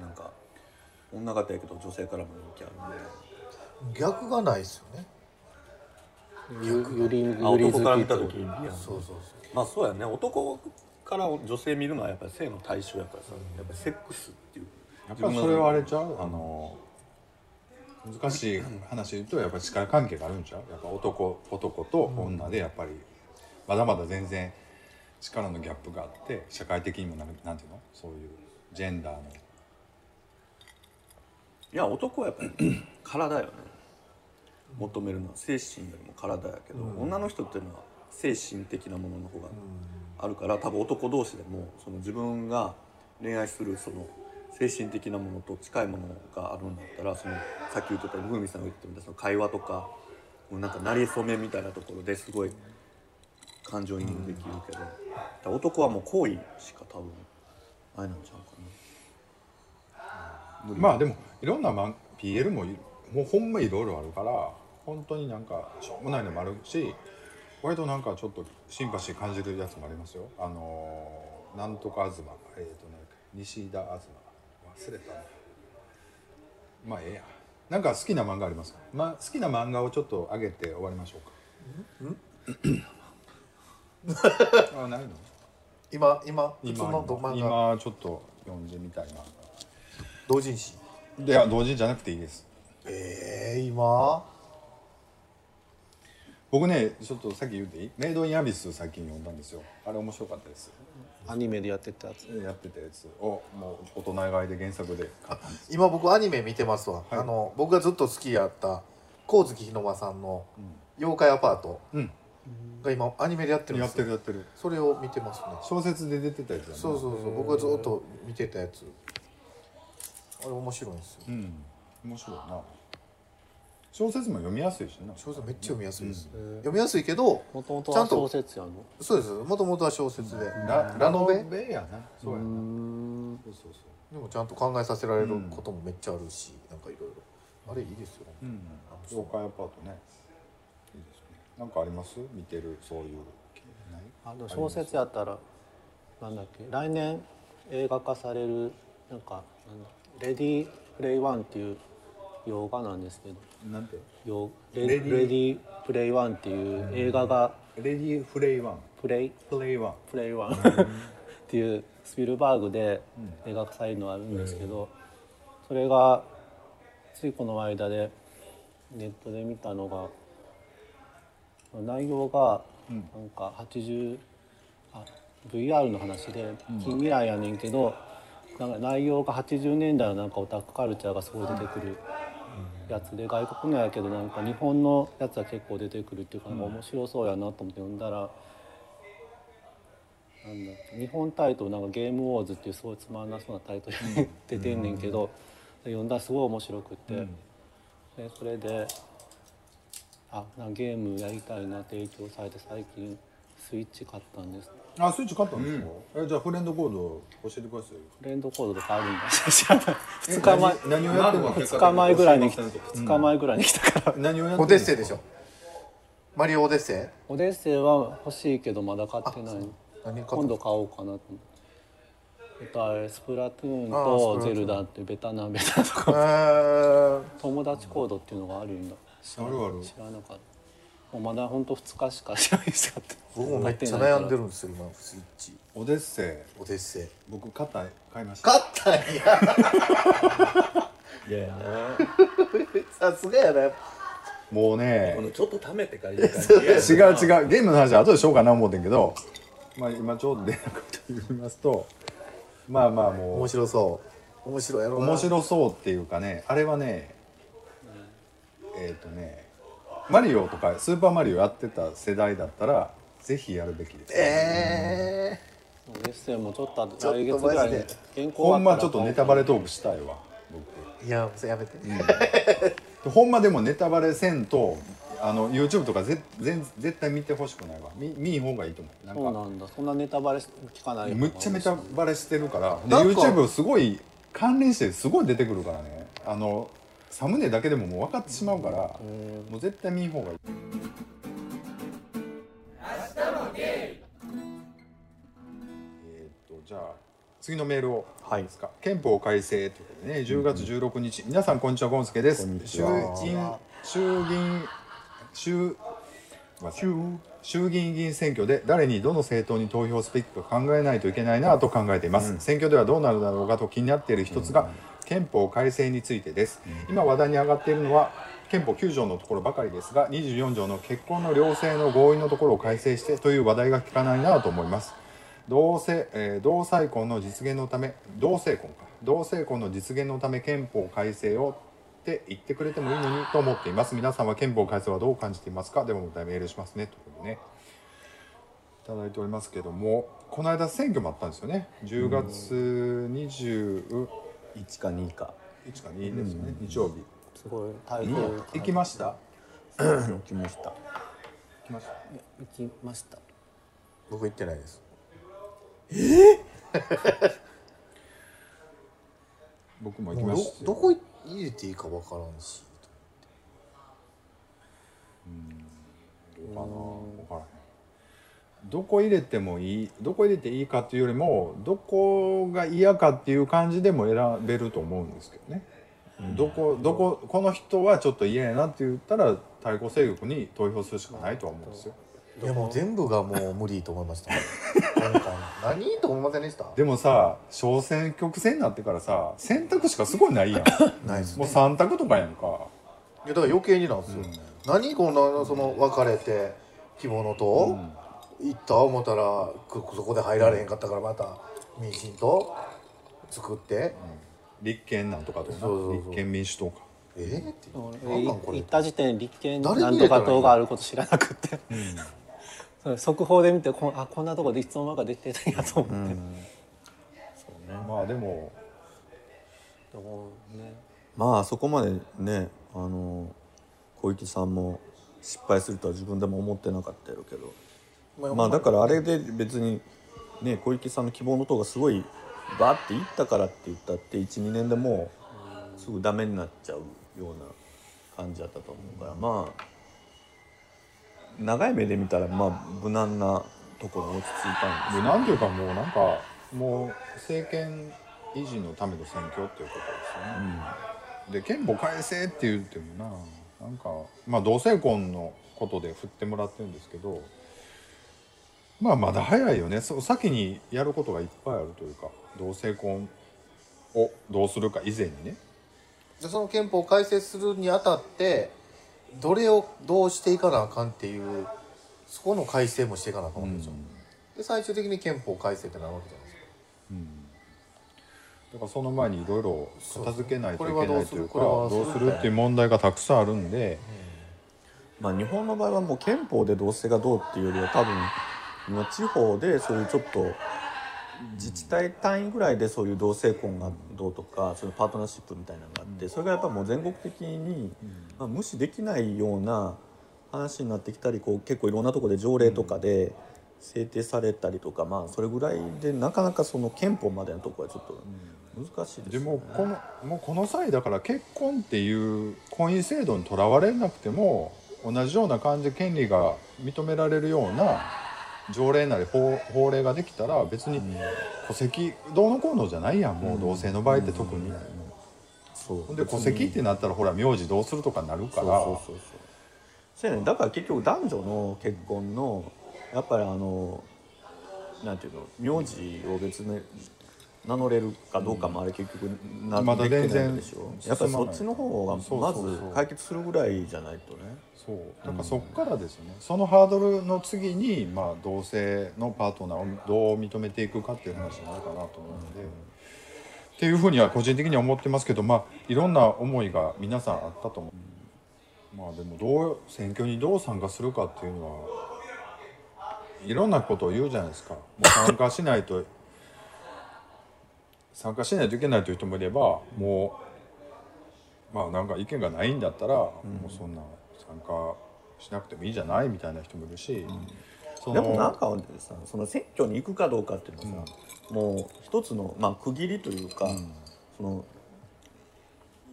なんか女形やけど女性からも人気あるみたいな。逆がないですよね。ゆゆりあゆり男か。ら見た時に。そうそうそうまあそうやね。男から女性見るのはやっぱり性の対象やからさやっぱりセックスっていう。やっぱりそれはあれちゃう？あの難しい話で言うとやっぱり力関係があるんちゃう？やっぱ男男と女でやっぱりまだまだ全然力のギャップがあって社会的にもなんなんていうの？そういうジェンダーの。いや男はやっぱり 体よね。求めるのは精神よりも体やけど、女の人っていうのは精神的なものの方があるから多分男同士でもその自分が恋愛するその精神的なものと近いものがあるんだったらそのさっき言ってたムーミンさんが言ってみたその会話とかもうなんか馴れ初めみたいなところですごい感情移入できるけど、男はもう行為しか多分あれなんちゃうかな。まあでもいろんな PL ももうほんまいろいろあるから本当になんかしょうもないのもあるし割となんかちょっとシンパシー感じるやつもありますよ。あのーなんとか東えっ、とね西田東忘れた。なまあええや。なんか好きな漫画ありますか、まあ、好きな漫画をちょっと上げて終わりましょうか。あないの？今今普通今の漫画。今ちょっと読んでみたいな同人誌？いや同時じゃなくていいです。えー、今？僕ねちょっとさっき言っていい？メイドインアビス最近読んだんですよ。あれ面白かったです。アニメでやってたやつ。やってたやつ。をもう大人買いで原作で買ったんです。今僕アニメ見てますわ、はい。あの僕がずっと好きやった神月日の間さんの「妖怪アパート。うん」が今アニメでやってるんやっですよ。てるやってる。それを見てますね。小説で出てたやつだねそうそうそう。僕がずっと見てたやつ。あれ面白いんですよ。うん。面白いな小説も読みやすいしな。小説めっちゃ読みやすいです、読みやすいけどもともとは小説やの？そうです。もともとは小説で。ララノベ？やな。そうやな。うん。そうそうそう。でもちゃんと考えさせられることもめっちゃあるし、なんかいろいろ。あれいいですよ、うん。妖怪アパートね。いいですね。なんかあります？見てるそういうないあでも小説やったらなんだっけ？来年映画化されるなんかレディープレイワンっていう洋画なんですけどなんて？洋レレディー。プレイワンっていう映画がレディーフレイワン。プレイ？プレイワン。プレイワン。っていうスピルバーグで映画化されるのがあるんですけどそれがついこの間でネットで見たのが内容がなんか80あ VR の話で近未来やねんけどなんか内容が80年代のなんかオタクカルチャーがすごい出てくるやつで外国のやけどなんか日本のやつは結構出てくるっていうかなんか面白そうやなと思って読んだら。なんだ日本タイトルなんか「ゲームウォーズ」っていうすごいつまんなそうなタイトルに出てんねんけど読んだらすごい面白くって、でそれであなゲームやりたいなって影響されて最近スイッチ買ったんですあスイッチ買ったんですか、えじゃあフレンドコード教えてくださいよ。フレンドコードとかあるんだ知らない2日前何をやってるの？2日前ぐらいに来た。2日前ぐらいに来たから、何をやってるオデッセイでしょ。マリオオデッセオデッセイは欲しいけどまだ買ってない。イ何買今度買おうかなと思って。スプラトゥーンとゼルダってベタなベタとかえー、友達コードっていうのがあるんだ。知らあるある。知らなかったもうまだ本当2日しか知らないですかって。僕もめっちゃ悩んでるんですよ今スイッチ。オデッセイ。オデッセイ。僕買った買いました。買ったんや。いやいや。さすがやな。もうね。このちょっと貯めてからいい感じ 違う違う。ゲームの話は後でしようかな思うてんけど、まあ、今ちょうど出なかった言いますと。まあまあも面白そう。面白いやろな。う面白そうっていうかね。あれはね。えっ、とねマリオとかスーパーマリオやってた世代だったらぜひやるべきです、えオデッセイもちょっとちょっと来月ぐらいにマジ原稿ほんまちょっとネタバレトークしたいわー、いやそれやめて、僕ほんまでもネタバレせんとあの YouTube とかぜ全絶対見てほしくないわ。見見ん方がいいと思う。なんかそうなんだ。そんなネタバレ聞かないむっちゃネタバレしてるから。で YouTube すごい関連してすごい出てくるからね。あのサムネだけでももう分かってしまうからもう絶対見ん方がいい。えーっとじゃあ次のメールをはいですか？憲法改正ということでね10月16日、皆さんこんにちはゴンスケです。衆は。議院衆議院衆衆議院議員選挙で誰にどの政党に投票すべきか考えないといけないなと考えています、選挙ではどうなるだろうかと気になっている一つが、憲法改正についてです、今話題に上がっているのは憲法9条のところばかりですが24条の結婚の両性の合意のところを改正してという話題が聞かないなと思います。同性、えー同性婚の実現のため同性婚か。同性婚の実現のため憲法改正をって言ってくれてもいいのにと思っています。皆さんは憲法改正はどう感じていますか？でもまたメールしますね。ということでね。いただいておりますけどもこの間選挙もあったんですよね。10月21 1か2か。か2ですよね、日曜日。すごい。行きました？行きました。行きました？行きました。僕行ってないです。僕も行きましたどどこ入れていいかわからんし。どうかな？分からへんどこ入れてもいいどこ入れていいかっていうよりもどこが嫌かっていう感じでも選べると思うんですけどね、どこどここの人はちょっと嫌やなって言ったら対抗勢力に投票するしかないとは思うんですよ。いやもう全部がもう無理と思いました。何と思いませんでした。でもさ小選挙区制になってからさ選択肢がすごいないやん。も うないですね。3択とかやんか。いやだから余計になんですよ、何こんなその別れて着物と、行った思ったらくそこで入られへんかったからまた民進党？作って、立憲なんとかとかな？そうそうそう。立憲民主党か。え？ー、って行った時点で立憲なんとか党があること知らなくて、それ速報で見てこあこんなとこでいつの間にかできてたんやと思って、まあでも。でもね。まあそこまでねあの小池さんも失敗するとは自分でも思ってなかったやろうけどまあだからあれで別にね小池さんの希望の党がすごいバーっていったからって言ったって12年でもうすぐダメになっちゃうような感じだったと思うからまあ長い目で見たらまあ無難なところに落ち着いたんですでなんていうかもうなんかもう政権維持のための選挙っていうことですよね、で憲法改正って言ってもななんかまあ同性婚のことで振ってもらってるんですけどまあまだ早いよね。そ先にやることがいっぱいあるというか同性婚をどうするか以前にね。でその憲法を改正するにあたってどれをどうしていかなあかんっていうそこの改正もしていかなあかんわけでしょ、で最終的に憲法改正ってなるわけじゃないですか。だからその前にいろいろ片付けないといけないというかどうするって。いう問題がたくさんあるんで、まあ日本の場合はもう憲法で同性がどうっていうよりは多分今地方でそういうちょっと自治体単位ぐらいでそういう同性婚がどうとかそういうパートナーシップみたいなのがあってそれがやっぱもう全国的に、まあ、無視できないような話になってきたりこう結構いろんなところで条例とかで制定されたりとかまあそれぐらいでなかなかその憲法までのところはちょっと難しいですね。もこのもうこの際だから結婚っていう婚姻制度にとらわれなくても同じような感じで権利が認められるような条例なり法法令ができたら別に戸籍どうのこうのじゃないやんもう同性の場合って特に。そう。で戸籍ってなったらほら名字どうするとかになるから。そうそうそうそう。そうやねだから結局男女の結婚のやっぱりあのなんていうの名字を別に名乗れるかどうかもあれ結局なまだできてないでしょ。やっぱりそっちの方がまず解決するぐらいじゃないとね。そう。だからそっからですよね、そのハードルの次に、まあ、同性のパートナーをどう認めていくかっていう話になるかなと思うので、っていうふうには個人的には思ってますけどまあいろんな思いが皆さんあったと思う、まあでもどう選挙にどう参加するかっていうのはいろんなことを言うじゃないですか。もう参加しないと参加しないといけないという人もいればもうまあなんか意見がないんだったら、もうそんな参加しなくてもいいじゃないみたいな人もいるし、そでのもなんかさその選挙に行くかどうかっていうのはさ、もう一つの、まあ、区切りというか、その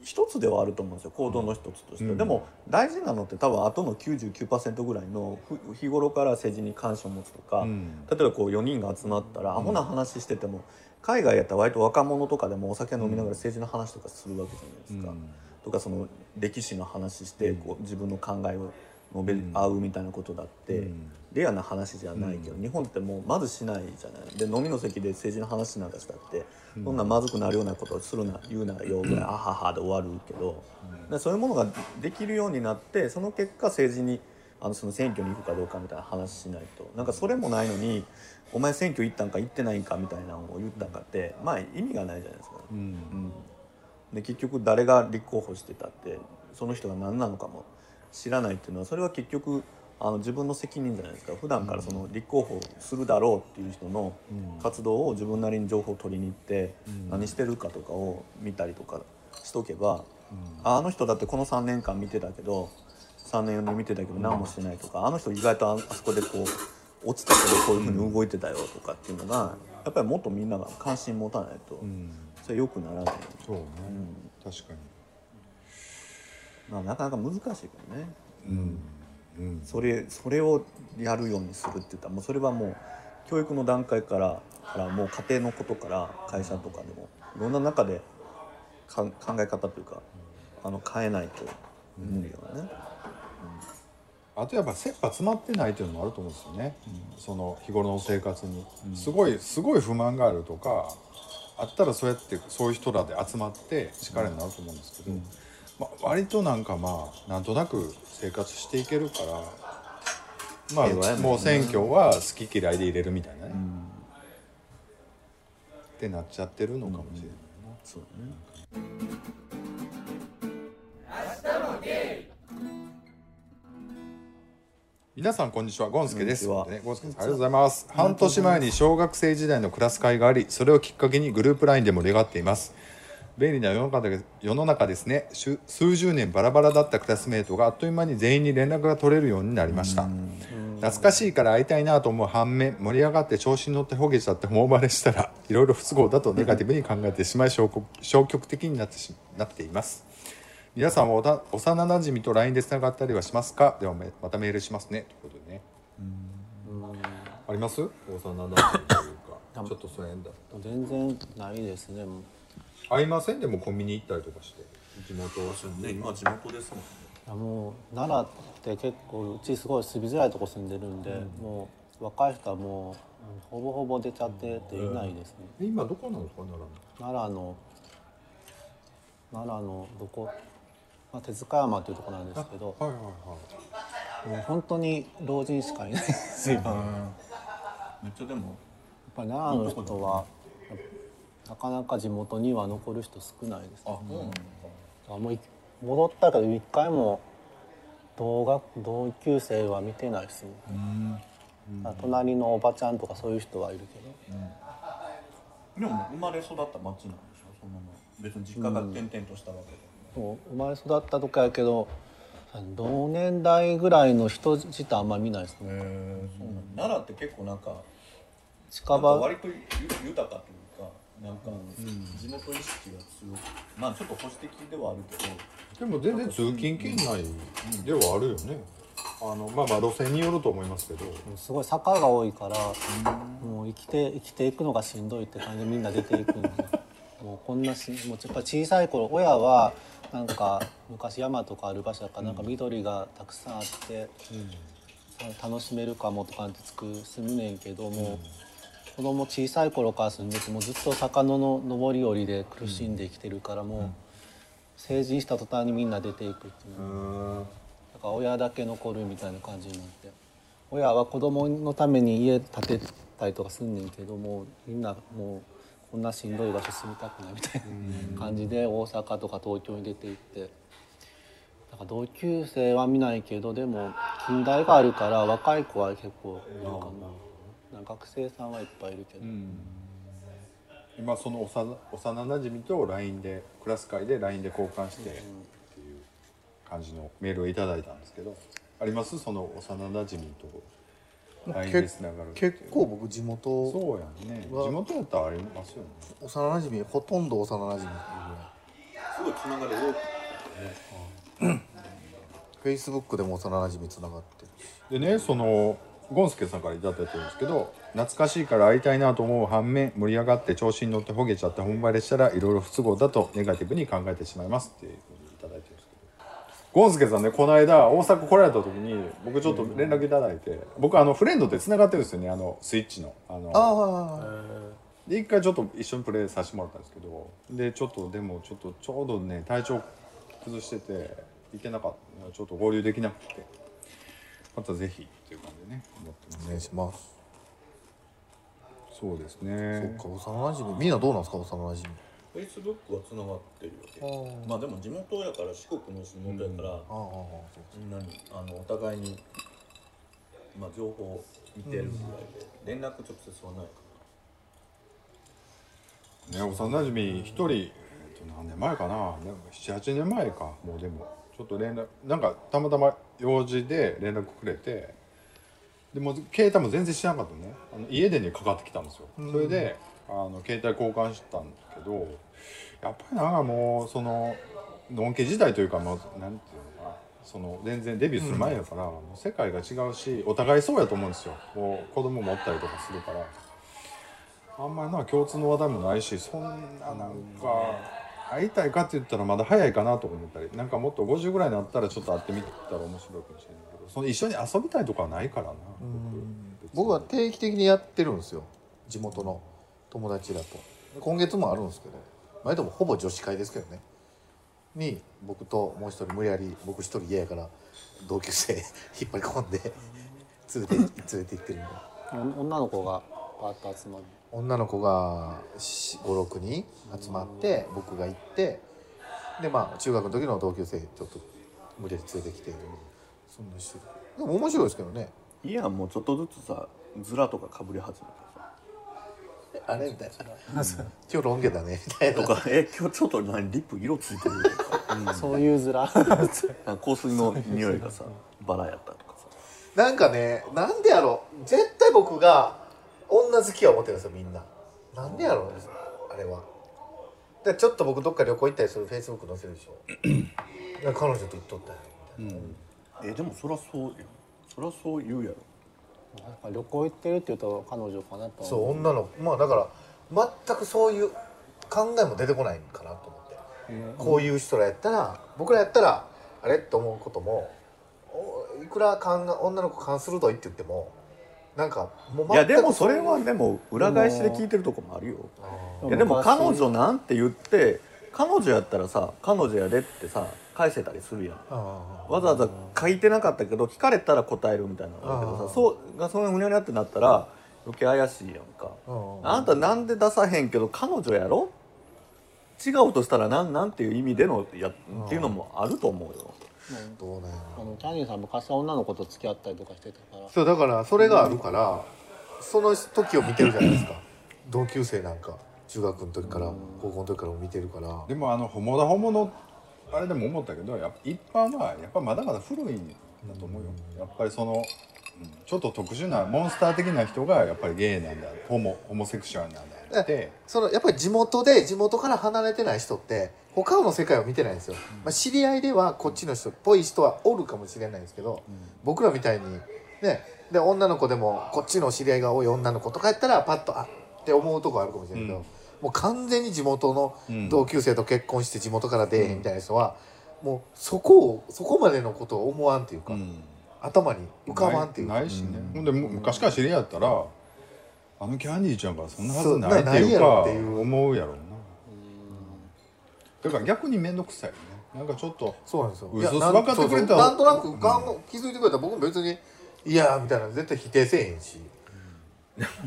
一つではあると思うんですよ。行動の一つとして、うん。でも大事なのって多分後の99%ぐらいのふ日頃から政治に関心を持つとか、うん。例えばこう4人が集まったら、アホな話してても海外やったら割と若者とかでもお酒飲みながら政治の話とかするわけじゃないですか。とかその歴史の話してこう自分の考えを述べ合うみたいなことだって、レアな話じゃないけど、日本ってもうまずしないじゃない。で飲みの席で政治の話なんかしたって、そんなまずくなるようなことをするな言うなよぐらい、あははで終わるけど、でそういうものができるようになってその結果政治にあのその選挙に行くかどうかみたいな話しないとなんかそれもないのに「お前選挙行ったんか行ってないんか」みたいなのを言ったんかってまあ意味がないじゃないですか。うん。で結局誰が立候補してたってその人が何なのかも知らないっていうのはそれは結局あの自分の責任じゃないですか。普段からその立候補するだろうっていう人の活動を自分なりに情報を取りに行って何してるかとかを見たりとかしとけば、ああの人だってこの3年間見てたけど3年4年見てたけど何もしてないとかあの人意外とああそこでこう落ちたけどこういうふうに動いてたよとかっていうのがやっぱりもっとみんなが関心持たないとそれ良くならない。そうね、確かに。まあ、なかなか難しいけどね、それそれをやるようにするって言ったらもうそれはもう教育の段階からからもう家庭のことから会社とかでもいろんな中でか考え方というかあの変えないと無理だよね。あとやっぱ切羽詰まってないっていうのもあると思うんですよね、その日頃の生活に、すごいすごい不満があるとかあったらそうやってそういう人らで集まって力になると思うんですけど、まあ、割となんかまあなんとなく生活していけるからまあもう選挙は好き嫌いで入れるみたいなね、ってなっちゃってるのかもしれないな、そうだね皆さんこんにちはゴンスケです、こんにちは。ね、ゴンスケですありがとうございます。半年前に小学生時代のクラス会がありそれをきっかけにグループ LINE で盛り上がっています。便利な世の中で世の中ですね。数十年バラバラだったクラスメートがあっという間に全員に連絡が取れるようになりました。懐かしいから会いたいなと思う反面盛り上がって調子に乗ってほげちゃって頬バレしたらいろいろ不都合だとネガティブに考えてしまい消極消極的になってしなっています皆さんはおた幼なじみと LINE でつながったりはしますか？ではめまたメールしますね。ということでね。あります？幼なじみというか。ちょっと疎遠だ。全然ないですね。会いません？でもコンビニ行ったりとかして。地元ね。今地元ですもんね。いやもう奈良って結構うちすごい住みづらいとこ住んでるんで、もう若い人はもうほぼほぼ出ちゃってていないですね、え今どこなんですか？奈良の。奈良の奈良のどこ、まあ、手塚山というところなんですけどはいはいはい。もう本当に老人しかいないんですよ。やっめっちゃでもぱり奈良の人はなかなか地元には残る人少ないです、ね、あもうい戻ったけど一回も同学同級生は見てないですね、あ隣のおばちゃんとかそういう人はいるけど、でも生まれ育った町なんでしょ？その別に実家が転々としたわけで、生まれ育ったとかやけど同年代ぐらいの人自体あんまり見ないですね。そうなんだ奈良って結構なんか近場。割とゆ豊かというかなんか地元意識が強くまあちょっと保守的ではあるけどでも全然通勤圏内ではあるよね。あのまあまあ路線によると思いますけど。すごい坂が多いから、もう生きて生きていくのがしんどいって感じでみんな出ていくんでもうこんなしもうやっぱ小さい頃親はなんか昔山とかある場所だからなんか緑がたくさんあって、楽しめるかもとかってつく住むねんけども、子供小さい頃から住んでてもうずっと坂のの上り下りで苦しんで生きてるからもう、成人した途端にみんな出ていくっていう。のだから親だけ残るみたいな感じになって。親は子供のために家建てたりとかすんねんけどもみんなもうこんなしんどい場所住みたくないみたいな感じで大阪とか東京に出て行って。だから同級生は見ないけどでも近代があるから若い子は結構いるかな学生さんはいっぱいいるけど、今その幼幼なじみと LINE でクラス会で LINE で交換してっていう感じのメールをいただいたんですけどあります？その幼なじみと結構僕地元そうやんね。地元だったらありますよね。幼馴染ほとんど幼馴染。っていうすごいつながり多くぐらいフェイスブックでも幼馴染つながってるし。でねそのゴンスケさんからいただいてるんですけど懐かしいから会いたいなと思う反面盛り上がって調子に乗ってほげちゃって本番でしたらいろいろ不都合だとネガティブに考えてしまいますっていうゴンスケさんねこの間大阪来られた時に僕ちょっと連絡いただいて僕あのフレンドでつながってるんですよねあのスイッチのあの。あで一回ちょっと一緒にプレーさせてもらったんですけどでちょっとでもちょっとちょうどね体調崩してて行けなかったちょっと合流できなくてまたぜひっていう感じでね思ってます。あお願いします。そうですそねっか幼馴染。みんなどうなんですか幼馴染フェイスブックはつながってるわけまあでも地元やから四国の地元やから、ああああそんなにあのお互いに、まあ、情報を見てるぐらいで、連絡直接はないかね幼馴染一人、えっと、何年前かな。78年前か。もうでもちょっと連絡なんかたまたま用事で連絡くれてでもう携帯も全然知らなかったのね。あの家でにかかってきたんですよ、それであの携帯交換したんですけどやっぱりなんかもうそののんけ時代というかもうなんていうのかなその全然デビューする前やから、もう世界が違うしお互いそうやと思うんですよ。もう子供もおったりとかするから。あんまりな共通の話題もないしそんななんか会いたいかって言ったらまだ早いかなとか思ったりなんかもっと50ぐらいになったらちょっと会ってみたら面白いかもしれないけどその一緒に遊びたいとかはないからな僕は定期的にやってるんですよ。地元の友達らと。今月もあるんですけど前でもほぼ女子会ですけどね。に僕ともう一人無理やり僕一人嫌やから同級生引っ張り込んで連れて連れて行ってるんで女の子がバーッと集まる。女の子が56人集まって僕が行ってでまあ中学の時の同級生ちょっと無理やり連れてきてそんなしてるでも面白いですけどね。な。いやもうちょっとずつさズラとかかぶり始めてさあれみたいな。今日ロン毛だねみたいな。とかえ今日ちょっと何リップ色ついてるとか。そういう面。なんか香水の匂いがさバラやったとかさ。なんかねなんでやろう。絶対僕が女好きは思ってるんですよみんな。なんでやろうあれは。でちょっと僕どっか旅行行ったりするフェイスブック載せるでしょ。彼女と行っとったよみたいな、えでもそりゃそうやんそりゃそう言うやろなんか旅行行ってるって言うと彼女かなとそう思女のまあだから全くそういう考えも出てこないかなと思って、こういう人らやったら僕らやったらあれって思うこともおいくら勘が女の子勘鋭いって言ってもなんかもういやでもそれはでも裏返しで聞いてるとこもあるよ。あいやでも彼女なんて言って彼女やったらさ彼女やでってさ返せたりするやん。わざわざ書いてなかったけど聞かれたら答えるみたいなのがあるけどさそうがそのふにゃにゃってなったら余計怪しいやんか。うんあんたなんで出さへんけど彼女やろ？違うとしたらなんなんていう意味でのやっていうのもあると思うよ。どうねあのキャニーさん昔は女の子と付き合ったりとかしてたから。そうだからそれがあるから、その時を見てるじゃないですか。同級生なんか中学の時から高校の時からも見てるから。でもあのホモだホモのあれでも思ったけどやっぱ一般はやっぱまだまだ古いんだと思うよ、やっぱりその、うんちょっと特殊なモンスター的な人がやっぱりゲイなんだホモホモセクシュアルなんだって。そのやっぱり地元で地元から離れてない人って他の世界を見てないんですよ、まあ、知り合いではこっちの人っぽい人はおるかもしれないんですけど、僕らみたいにねで女の子でもこっちの知り合いが多い女の子とかやったらパッとあって思うとこあるかもしれないけど、うんもう完全に地元のうん。同級生と結婚して地元から出えへんみたいな人は、もうそこをそこまでのことを思わんっていうか、うん。頭に浮かばんっていうか。ないないしね、ほんでむ昔から知り合ったらあのキャンディーちゃんからそんなはずないってないうかろっていう。思うやろうな。だから逆に面倒くさいよね。なんかちょっとそうなんですよ。分かってくれたらそうそう。なんとなくかん。気づいてくれたら僕も別に「いや」みたいな絶対否定せえへんし、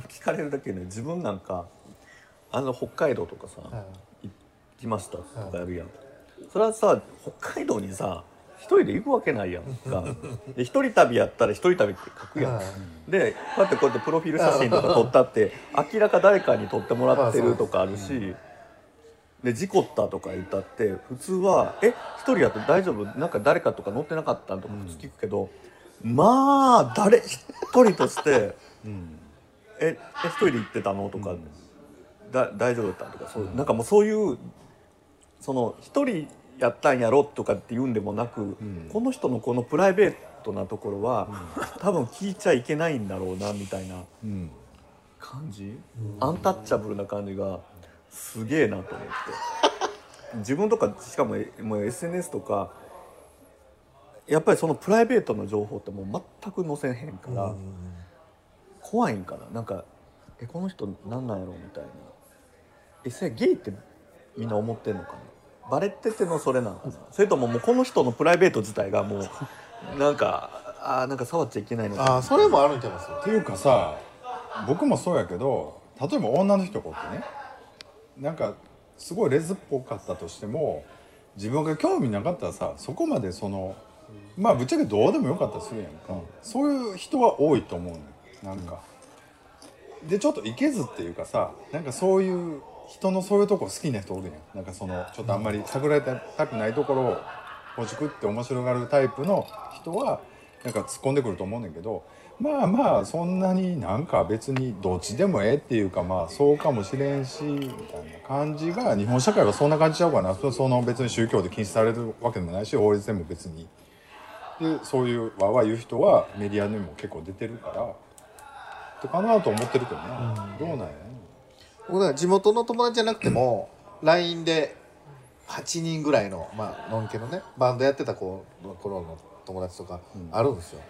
聞かれるだけで自分なんかあの北海道とかさ、行きましたとかやるやん、それはさ北海道にさ一人で行くわけないやんか。で一人旅やったら一人旅って書くやん、はいでこうやってこうやってプロフィール写真とか撮ったって明らか誰かに撮ってもらってるとかあるし、で事故ったとか言ったって普通は「え一人やって大丈夫？なんか誰かとか乗ってなかった?」とか普通聞くけど、まあ誰一人として「ええ一人で行ってたの?」とか、だ大丈夫だった?」とかそうなんかもうそういうその一人やったんやろとかって言うんでもなく、この人のこのプライベートなところは、多分聞いちゃいけないんだろうなみたいなうん。感じ、アンタッチャブルな感じがすげえなと思って。自分とかしかももう SNS とかやっぱりそのプライベートの情報ってもう全く載せへんから、怖いんかな。なんかえこの人なんなんやろみたいなえそれゲイってみんな思ってんのかな？バレててのそれなのかな？それとももうこの人のプライベート自体がもう なんかあーなんか触っちゃいけないのかああそれもあるんちゃいますっていうかさ僕もそうやけど例えば女の人がおってねなんかすごいレズっぽかったとしても自分が興味なかったらさそこまでそのまあぶっちゃけどうでもよかったりするやんか、そういう人は多いと思うのよ。なんか、でちょっといけずっていうかさなんかそういう人のそういうとこ好きな人おるやん。なんかそのちょっとあんまり探られたくないところをほじくって面白がるタイプの人はなんか突っ込んでくると思うねんけどまあまあそんなになんか別にどっちでもええっていうかまあそうかもしれんしみたいな感じが日本社会はそんな感じちゃうかな。そその別に宗教で禁止されるわけでもないし法律でも別に。でそういうわわ言う人はメディアにも結構出てるからってかなと思ってるけどな、どうなんやね僕なんか地元の友達じゃなくても LINE で8人ぐらいのまあのんけのねバンドやってた子の頃の友達とかあるんですよ、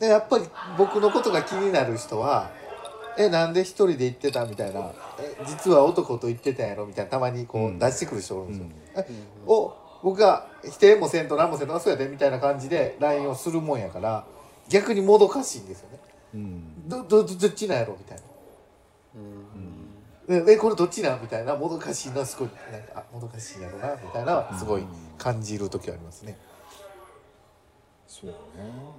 でやっぱり僕のことが気になる人は「えなんで一人で行ってた?」みたいな「え実は男と行ってたんやろ?」みたいなたまにこう出してくる人おるんですよ、えを僕が否定もせんと何もせんとあそうやでみたいな感じで LINE をするもんやから逆にもどかしいんですよねうんどどどどっちなんやろみたいな。でえこれどっちなん？みたいなもどかしいなすごい。なんかあもどかしいやろなみたいなすごい感じる時はありますね。そうね。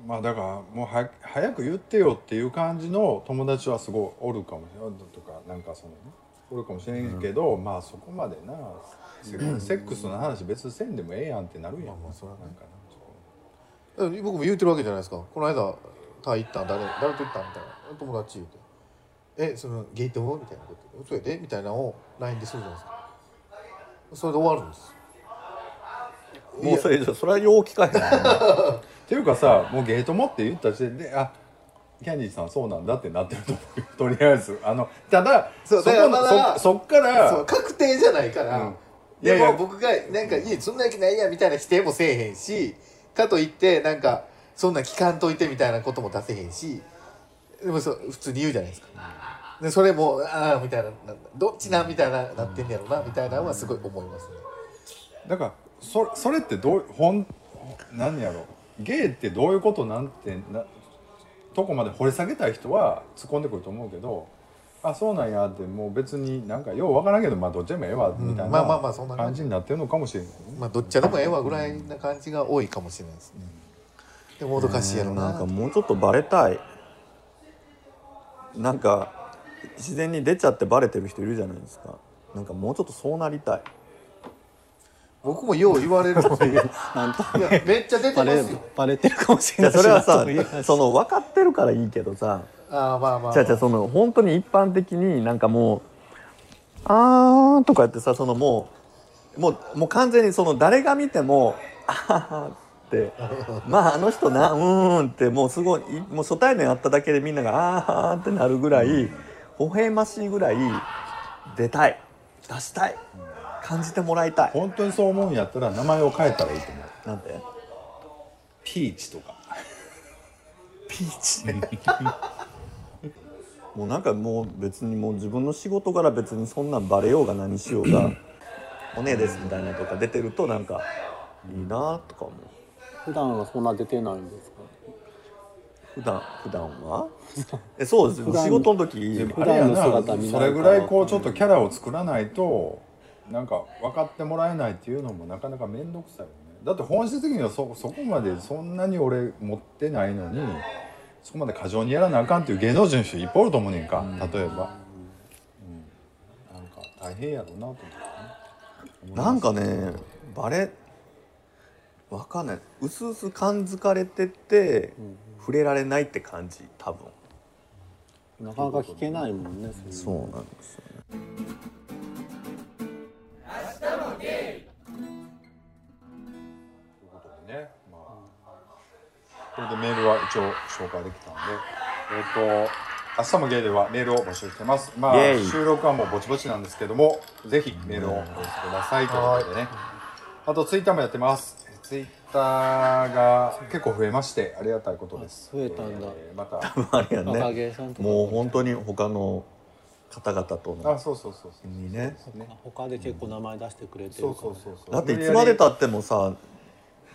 まあだからもうは早く言ってよっていう感じの友達はすごいおるかもしれないとかなんかそのねおるかもしれんけど、まあそこまでなセセックスの話別にせんでもええやんってなるやん、まあまあそらね。なんかなえ僕も言うてるわけじゃないですか。この間タイ行ったん誰誰と行ったん？みたいな。友達言うて「えそのゲイ友?」みたいなこと「そうやで」みたいなのを LINE でするじゃないですか。それで終わるんです。もうそれそれはよう聞かへん っていうかさもうゲートもって言った時点であキャンディーさんそうなんだってなってると思うよ。とりあえず。あのただそうこだからまだそそっから確定じゃないから、うん。いでやいや。も僕がなんか「いやそんなわけないや」みたいな否定もせえへんしかといってなんかそんなん聞かんといてみたいなことも出せへんしでもそう普通に言うじゃないですか。でそれもああみたいななどっちなんみたいななってんやろなみたいなのはすごい思いますね。だからそそれってどうほん何やろゲイってどういうことなんてなとこまで掘り下げたい人は突っ込んでくると思うけどあそうなんやってもう別になんかようわからんけどまあどっちでもええわみたいまあまあまあそんなな感じになってるのかもしれないね。まあどっちでもええわぐらいな感じが多いかもしれないですね。でもどかしいやろな。なんかもうちょっとバレたいなんか自然に出ちゃってバレてる人いるじゃないですかなんかもうちょっとそうなりたい僕もよう言われるんですよ。い なんとやめっちゃ出てますよ。バレてるかもしいれないやそれはさその分かってるからいいけどさああまあまあ。じゃあじゃあその本当に一般的になんかもう「あー」とかやってさそのもうもうもう完全にその誰が見ても「あはは」って「まああの人なうーん」ってもうすごいいもう初対面あっただけでみんなが「あー」ってなるぐらい微笑ましいぐらい出たい。出したい。感じてもらいたい。本当にそう思うんやったら名前を変えたらいいと思う。なんでピーチとか。ピーチ。もうなんかもう別にもう自分の仕事柄別にそんなんバレようが何しようが「おねえです」みたいなとか出てるとなんかいいなとか思う。普段はそんな出てないんですか？普段普段は？えそうですよ普段。仕事の時普段のあれやな姿見それぐらいこうちょっとキャラを作らないとなんか分かってもらえないっていうのもなかなか面倒くさいよね。だって本質的にはそそこまでそんなに俺持ってないのにそこまで過剰にやらなあかんっていう芸能人の人いっぱいおると思うねんか例えば、うん、なんか大変やろうなと思ってねな。んかねバレわかんない。うすうす感づかれてて触れられないって感じ多分。なかなか聞けないもんねそそうなんですよね。ということでねまあ。これでメールは一応紹介できたんで。えっ、と明日もゲイではメールを募集してます。まあ収録はもうぼちぼちなんですけどもぜひメールをお寄せくださいということでね。あとツイッターもやってます。ツイッターが結構増えましてありがたいことです。増えたんだ。えーまた。あれや若ねもう本当に他の方々とのあそうそうそうそうにね。他で結構名前出してくれてそうるからそうそうそうだっていつまでたってもさ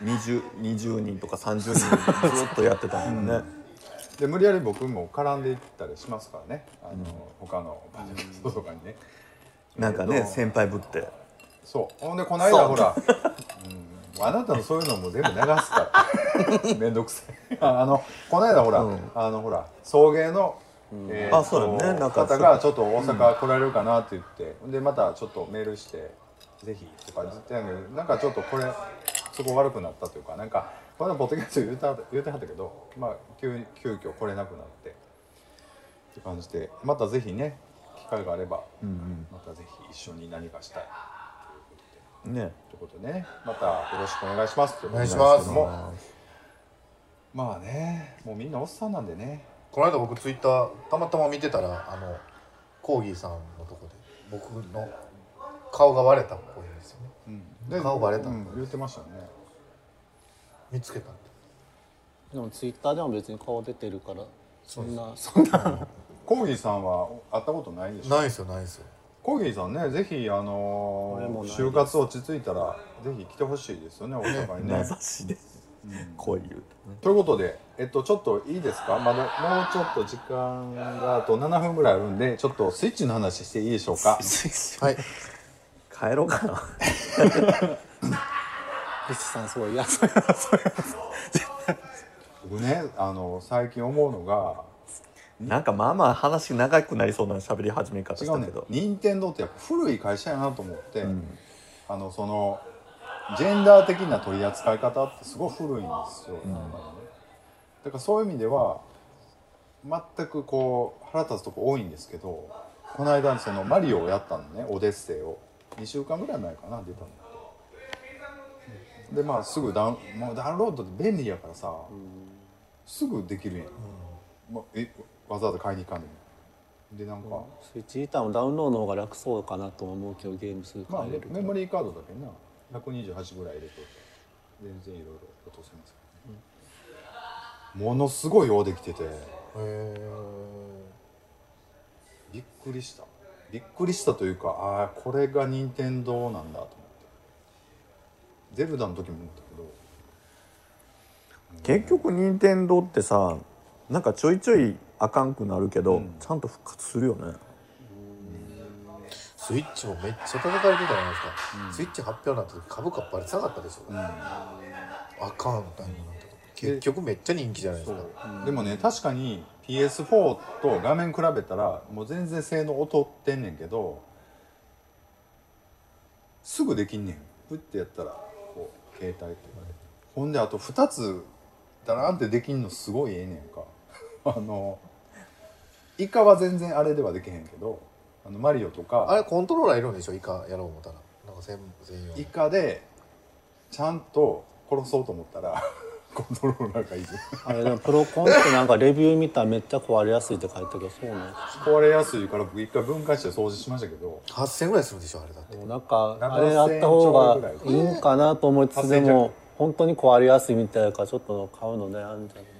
20, 20人とか30人 ずっとやってたもんね、で無理やり僕も絡んでいったりしますからね。あの、他のバンドとかにね。なんかねえっと先輩ぶって。そう。ほんでこの間ほら、うん、あなたのそういうのも全部流すから。めんどくさい。あのこの間ほら、あのほら送迎の、えーあそうだね。なんか方がちょっと大阪来られるかなって言って、でまたちょっとメールして「ぜひ」とかずっとやんけどなんかちょっとこれそこ悪くなったというかなんかこの間ポッドキャスト言うた言うてはったけどまあ急急遽来れなくなってって感じでまたぜひね機会があれば、またぜひ一緒に何かしたいね。ということでねまたよろしくお願いします。お願いします。も。まあねもうみんなおっさんなんでね。この間僕ツイッターたまたま見てたらあのコーギーさんのとこで僕の顔が割れたっぽいんですよね。で顔バレたうん言ってましたね。見つけたでもツイッターでも別に顔出てるからそんなそんなコーギーさんは会ったことないでしょ？ないですよないですよコーギーさんねぜひあのー就活落ち着いたらぜひ来てほしいですよね大阪にね。名指しで声言うということで、えっと、ちょっといいですか？まだもうちょっと時間があと7分ぐらいあるんでちょっとスイッチの話していいでしょうか？はい。帰ろうかな。リスさんすごい嫌そうやなそれ僕ねあの最近思うのがなんかまあまあ話長くなりそうな喋り始め方したけど、任天堂ってやっぱ古い会社やなと思って、あのそのジェンダー的な取り扱い方ってすごい古いんですよ、なん。だからそういう意味では全くこう腹立つとこ多いんですけどこの間そのマリオをやったのねオデッセイを。2週間ぐらい前かな出たの。でまあすぐダウンもうダウンロードって便利やからさ、すぐできるやん、まあ、えわざわざ買いに行かんでも。でなんか、スイッチギターもダウンロードの方が楽そうかなとも思うけどゲームするまあ変えれるメモリーカードだけな。128ぐらい入れといて全然いろいろ落とせますからね、ものすごいようできてて。へえびっくりした。びっくりしたというかああこれが任天堂なんだと思って。ゼルダの時も思ったけど。結局任天堂ってさなんかちょいちょいあかんくなるけど、ちゃんと復活するよね。スイッチもめっちゃ叩かれてたじゃないですか、スイッチ発表になった時株価バリ下がったでしょ、あかんみたいにな結局めっちゃ人気じゃないですか。でもね確かに PS4 と画面比べたらもう全然性能劣ってんねんけどすぐできんねん。プッてやったらこう携帯とかでほんであと2つダランってできんのすごいええねんか。あのイカは全然あれではできへんけどあのマリオとかあれコントローラーいるんでしょイカやろう思ったら。なんか専専用イカでちゃんと殺そうと思ったら コントローラーがいる。あれでもプロコンってなんかレビュー見たらめっちゃ壊れやすいって書いてたけどそうなんです壊れやすいから僕一回分解して掃除しましたけど。8000ぐらいするでしょあれだって。なんか7000あれやった方がいいんかなと思いつつで8000も本当に壊れやすいみたいだからちょっと買うの悩んじゃう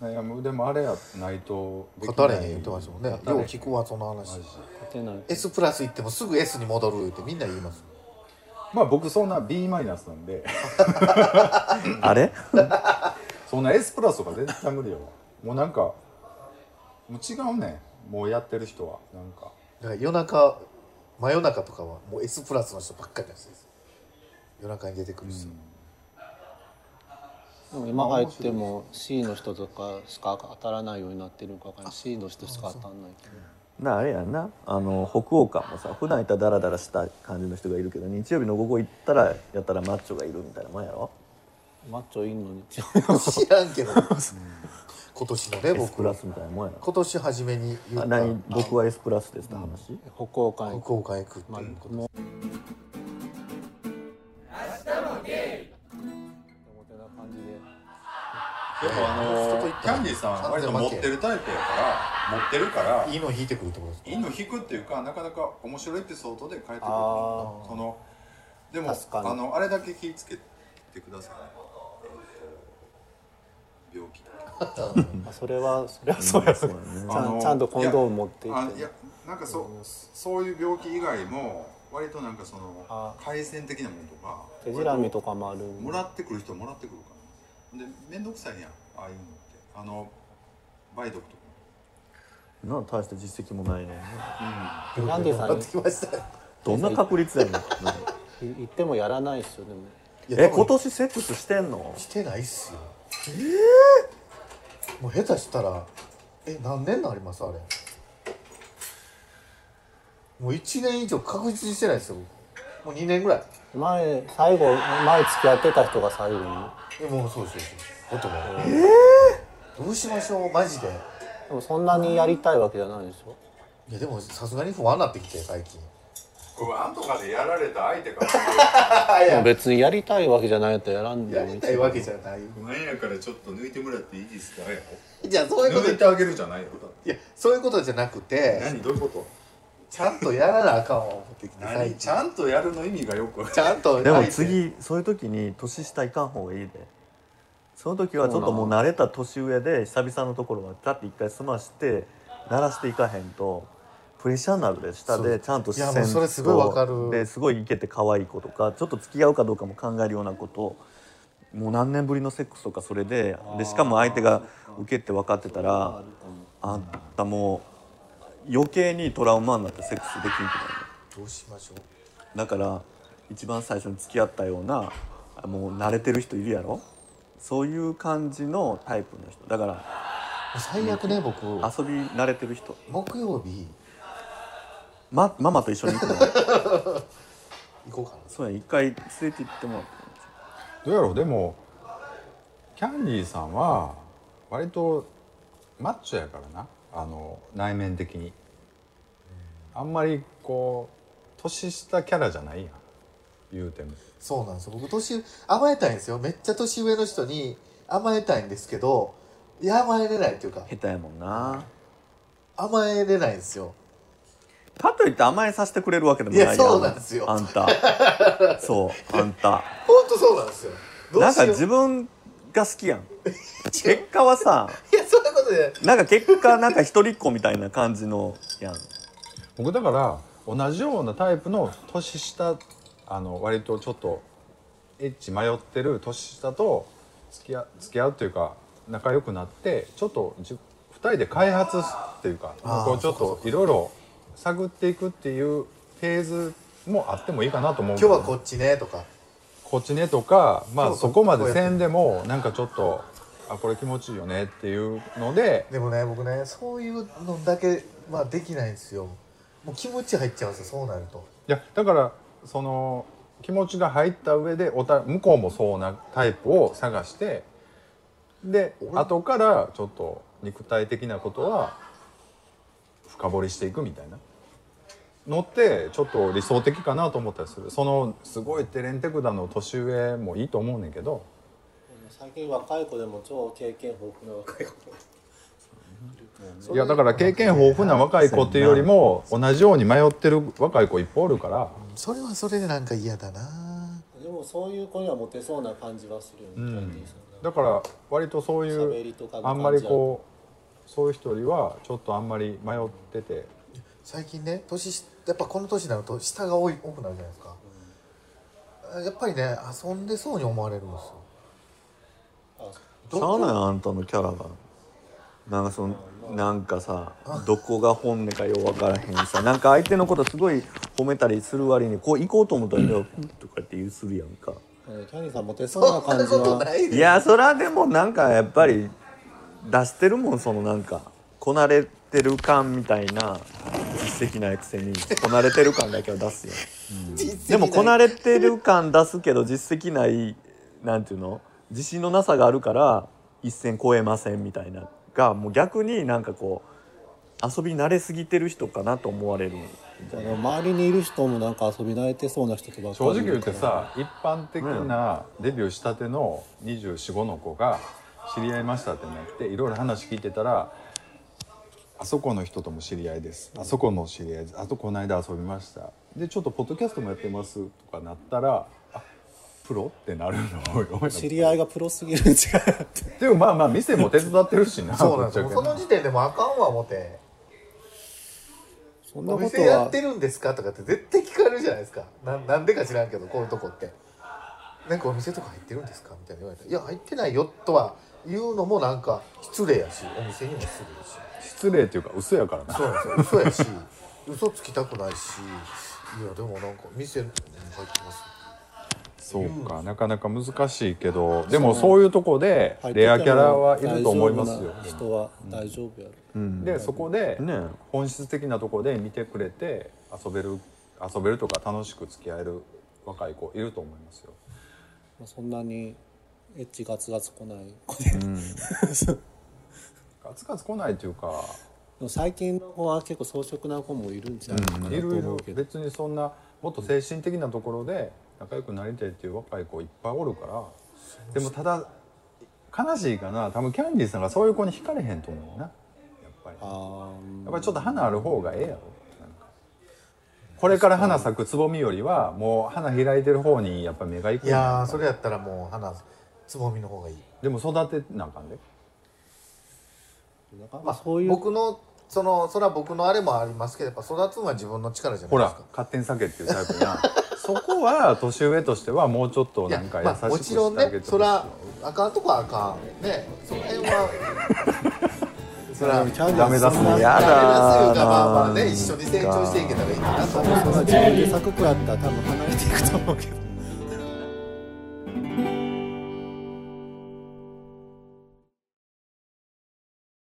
悩むでもあれやないとでき語ない。れへん言ってましたもんねよう語れへん。聞くわその話。マジ勝てない。S プラス行ってもすぐ S に戻るってみんな言います。まあ僕そんな B マイナスなんで。あれ？そんな S プラスとか絶対無理よ。もうなんかもう違うねん。もうやってる人は。なんか。だから夜中真夜中とかはもう S プラスの人ばっかりなんです夜中に出てくる人、今入っても C の人とかしか当たらないようになってるんかわかんない。C の人しか当たんないけど。なあれやんな。あの北欧館もさ普段いたらダラダラした感じの人がいるけど日曜日の午後行ったらやったらマッチョがいるみたいなもんやろ？マッチョいんのに違知らんけど。今年のね S 僕プラスみたいなもんやろ？今年初めに言あった。何僕は S プラスですって話、う北欧館福岡へ行くっていうこともう表な感じででもキャンディーさん割と持ってるタイプやから持ってるからいいの引いてくるってことですか。いいの引くっていうかなかなか面白いエピソードで書いてくるそのでもあのあれだけ気ぃつけてください。病気 それはそれはそうや、そうだね。ちゃあのんとコンドーム持っていって。あいやなんかそそういう病気以外も割となんかそのあ改善的なものとか手じらみとかもある。もらってくる人はもらってくるからで面倒くさいやんああいうのってあの梅毒とか。な大した実績もないね。ランディさん。なってきましたよどんな確率やねん。い言ってもやらないっすよでも。いやえ今年セックスしてんの？してないっすよ。もう下手したらえ何年なりますあれ？もう1年以上確実にしてないですよもう2年ぐらい。前最後前付き合ってた人が最後に。えもうそうですそうですだってもうどうしましょう？マジで。でもそんなにやりたいわけじゃないでしょいやでもさすがに不安になってきて最近。不安とかでやられた相手から でも別にやりたいわけじゃないやったらやらんでやもいい。りたいわけじゃない。不安やからちょっと抜いてもらっていいですか？やじゃあそういうこと。抜いてあげるじゃないよ。いやそういうことじゃなくて何？どういうこと？ちゃんとやらなあかんわ思ってきて最ちゃんとやるの意味がよくちゃんと。でも次そういう時に年下いかん方がいいでその時はちょっともう慣れた年上で久々のところはだって一回済まして鳴らしていかへんとプレッシャーになるで下でちゃんといやもうそれすごいわかる。ですごいイケて可愛い子とかちょっと付き合うかどうかも考えるようなことをもう何年ぶりのセックスとかそれででしかも相手が受けって分かってたらあんたもう余計にトラウマになってセックスできんくなる。どうしましょう。だから一番最初に付き合ったようなもう慣れてる人いるやろそういう感じのタイプの人。だから最悪ね僕。遊び慣れてる人。木曜日。まママと一緒に行くの？行こうかな。そうや一回連れて行ってもらって。どうやろう？でもキャンディーさんは割とマッチョやからな。あの内面的に。あんまりこう年下キャラじゃないやん。言うてもそうなんですよ。僕年甘えたいんですよ。めっちゃ年上の人に甘えたいんですけどいや甘えれないっていうか下手やもんな。甘えれないんですよ。かといって甘えさせてくれるわけでもないやん。いやそうなんですよ。あんた。そうあんた。本当そうなんですよ。どなんしよう。自分が好きやん。結果はさ いやそういうことで。なんか結果なんか一人っ子みたいな感じのやん。僕だから同じようなタイプの年下あの割とちょっとエッチ迷ってる年下と付き合付き合うっていうか仲良くなってちょっとじ2人で開発っていうかこうちょっといろいろ探っていくっていうフェーズもあってもいいかなと思う今日はこっちねとか。こっちねとかまあそこまでせんでもなんかちょっとあこれ気持ちいいよねっていうのででもね僕ねそういうのだけまあできないんですよ。もう気持ち入っちゃうんですよそうなると。いやだからその気持ちが入った上でおた向こうもそうなタイプを探してで後からちょっと肉体的なことは深掘りしていくみたいな。のってちょっと理想的かなと思ったりする。そのすごいテレンテクダの年上もいいと思うねんけど。最近若い子でも超経験豊富な若い子いやだから経験豊富な若い子っていうよりも同じように迷ってる若い子いっぱいおるから。それはそれでなんか嫌だな。でもそういう子にはモテそうな感じはするよね、キャンディーさん。だから割とそういうあんまりこうそういう人よりはちょっとあんまり迷ってて。最近ね年しやっぱこの年になると下が多い多くなるじゃないですか、やっぱりね遊んでそうに思われるんですよ。しゃあないあんたのキャラが。なんかそのなんかさどこが本音かよう分からへんさ。なんか相手のことすごい褒めたりする割にこう行こうと思ったら「いやふん。とかって言うするやんか。うんキャンディーさんモテそうな感じは。いいやそらでもなんかやっぱり出してるもんそのなんかこなれてる感みたいな実績ないくせにこなれてる感だけは出すよでもこなれてる感出すけど実績ないなんていうの？自信のなさがあるから一線超えませんみたいながもう逆になんかこう遊び慣れすぎてる人かなと思われるあの周りにいる人もなんか遊び慣れてそうな人とばっかり正直言ってさ一般的なデビューしたての245の子が知り合いましたってなっていろいろ話聞いてたらあそこの人とも知り合いです。あそこの知り合いです。あとこの間遊びました。でちょっとポッドキャストもやってますとかなったらあプロってなるのよ知り合いがプロすぎるん違うでもまあまあ店も手伝ってるしなそうなんですよ。その時点でもうあかんわ思ってそんなことお店やっはてるんですか？とかって絶対聞かれるじゃないですか。ななんでか知らんけどこういうとこって。なんかお店とか入ってるんですか？みたいに言われて「いや入ってないよ」とは言うのもなんか失礼やしお店にも失礼やし。失礼っていうか嘘やからな。そうなんですよ。嘘やし嘘つきたくないし。いやでもなんか店に入ってますそうかなかなか難しいけどでもそういうとこで入っててもレアキャラはいると思いますよ。人は大丈夫やろ、でそこでね。本質的なとこで見てくれて遊べる遊べるとか楽しく付き合える若い子いると思いますよ。まあそんなにエッチガツガツ来ない子で、ガツガツ来ないというか最近の子は結構装飾な子もいるんじゃないかなといるいる。思うけど、別にそんなもっと精神的なところで仲良くなりたいっていう若い子いっぱいおるから。でもただ悲しいかな。多分キャンディーさんがそういう子に惹かれへんと思うな。やっぱり。あやっぱりちょっと花ある方がええやろ。これから花咲くつぼみよりはもう花開いてる方にやっぱ目がいくいやーそれやったらもう花つぼみの方がいい。でも育てなあかんで。ーなんかまあそういう。僕のそのそれは僕のあれもありますけどやっぱ育つのは自分の力じゃないほらですか。勝手に避けっていうタイプやそこは年上としてはもうちょっとなんか優しまあ、もくちろんしてあげてほしいねそらあかんとこはあかんね。その辺は そらダメ出すねやだダメ出すいうかなまあまあね一緒に成長していけたらいいかなと。思うそんな自分で咲く子やったら多分離れていくと思うけど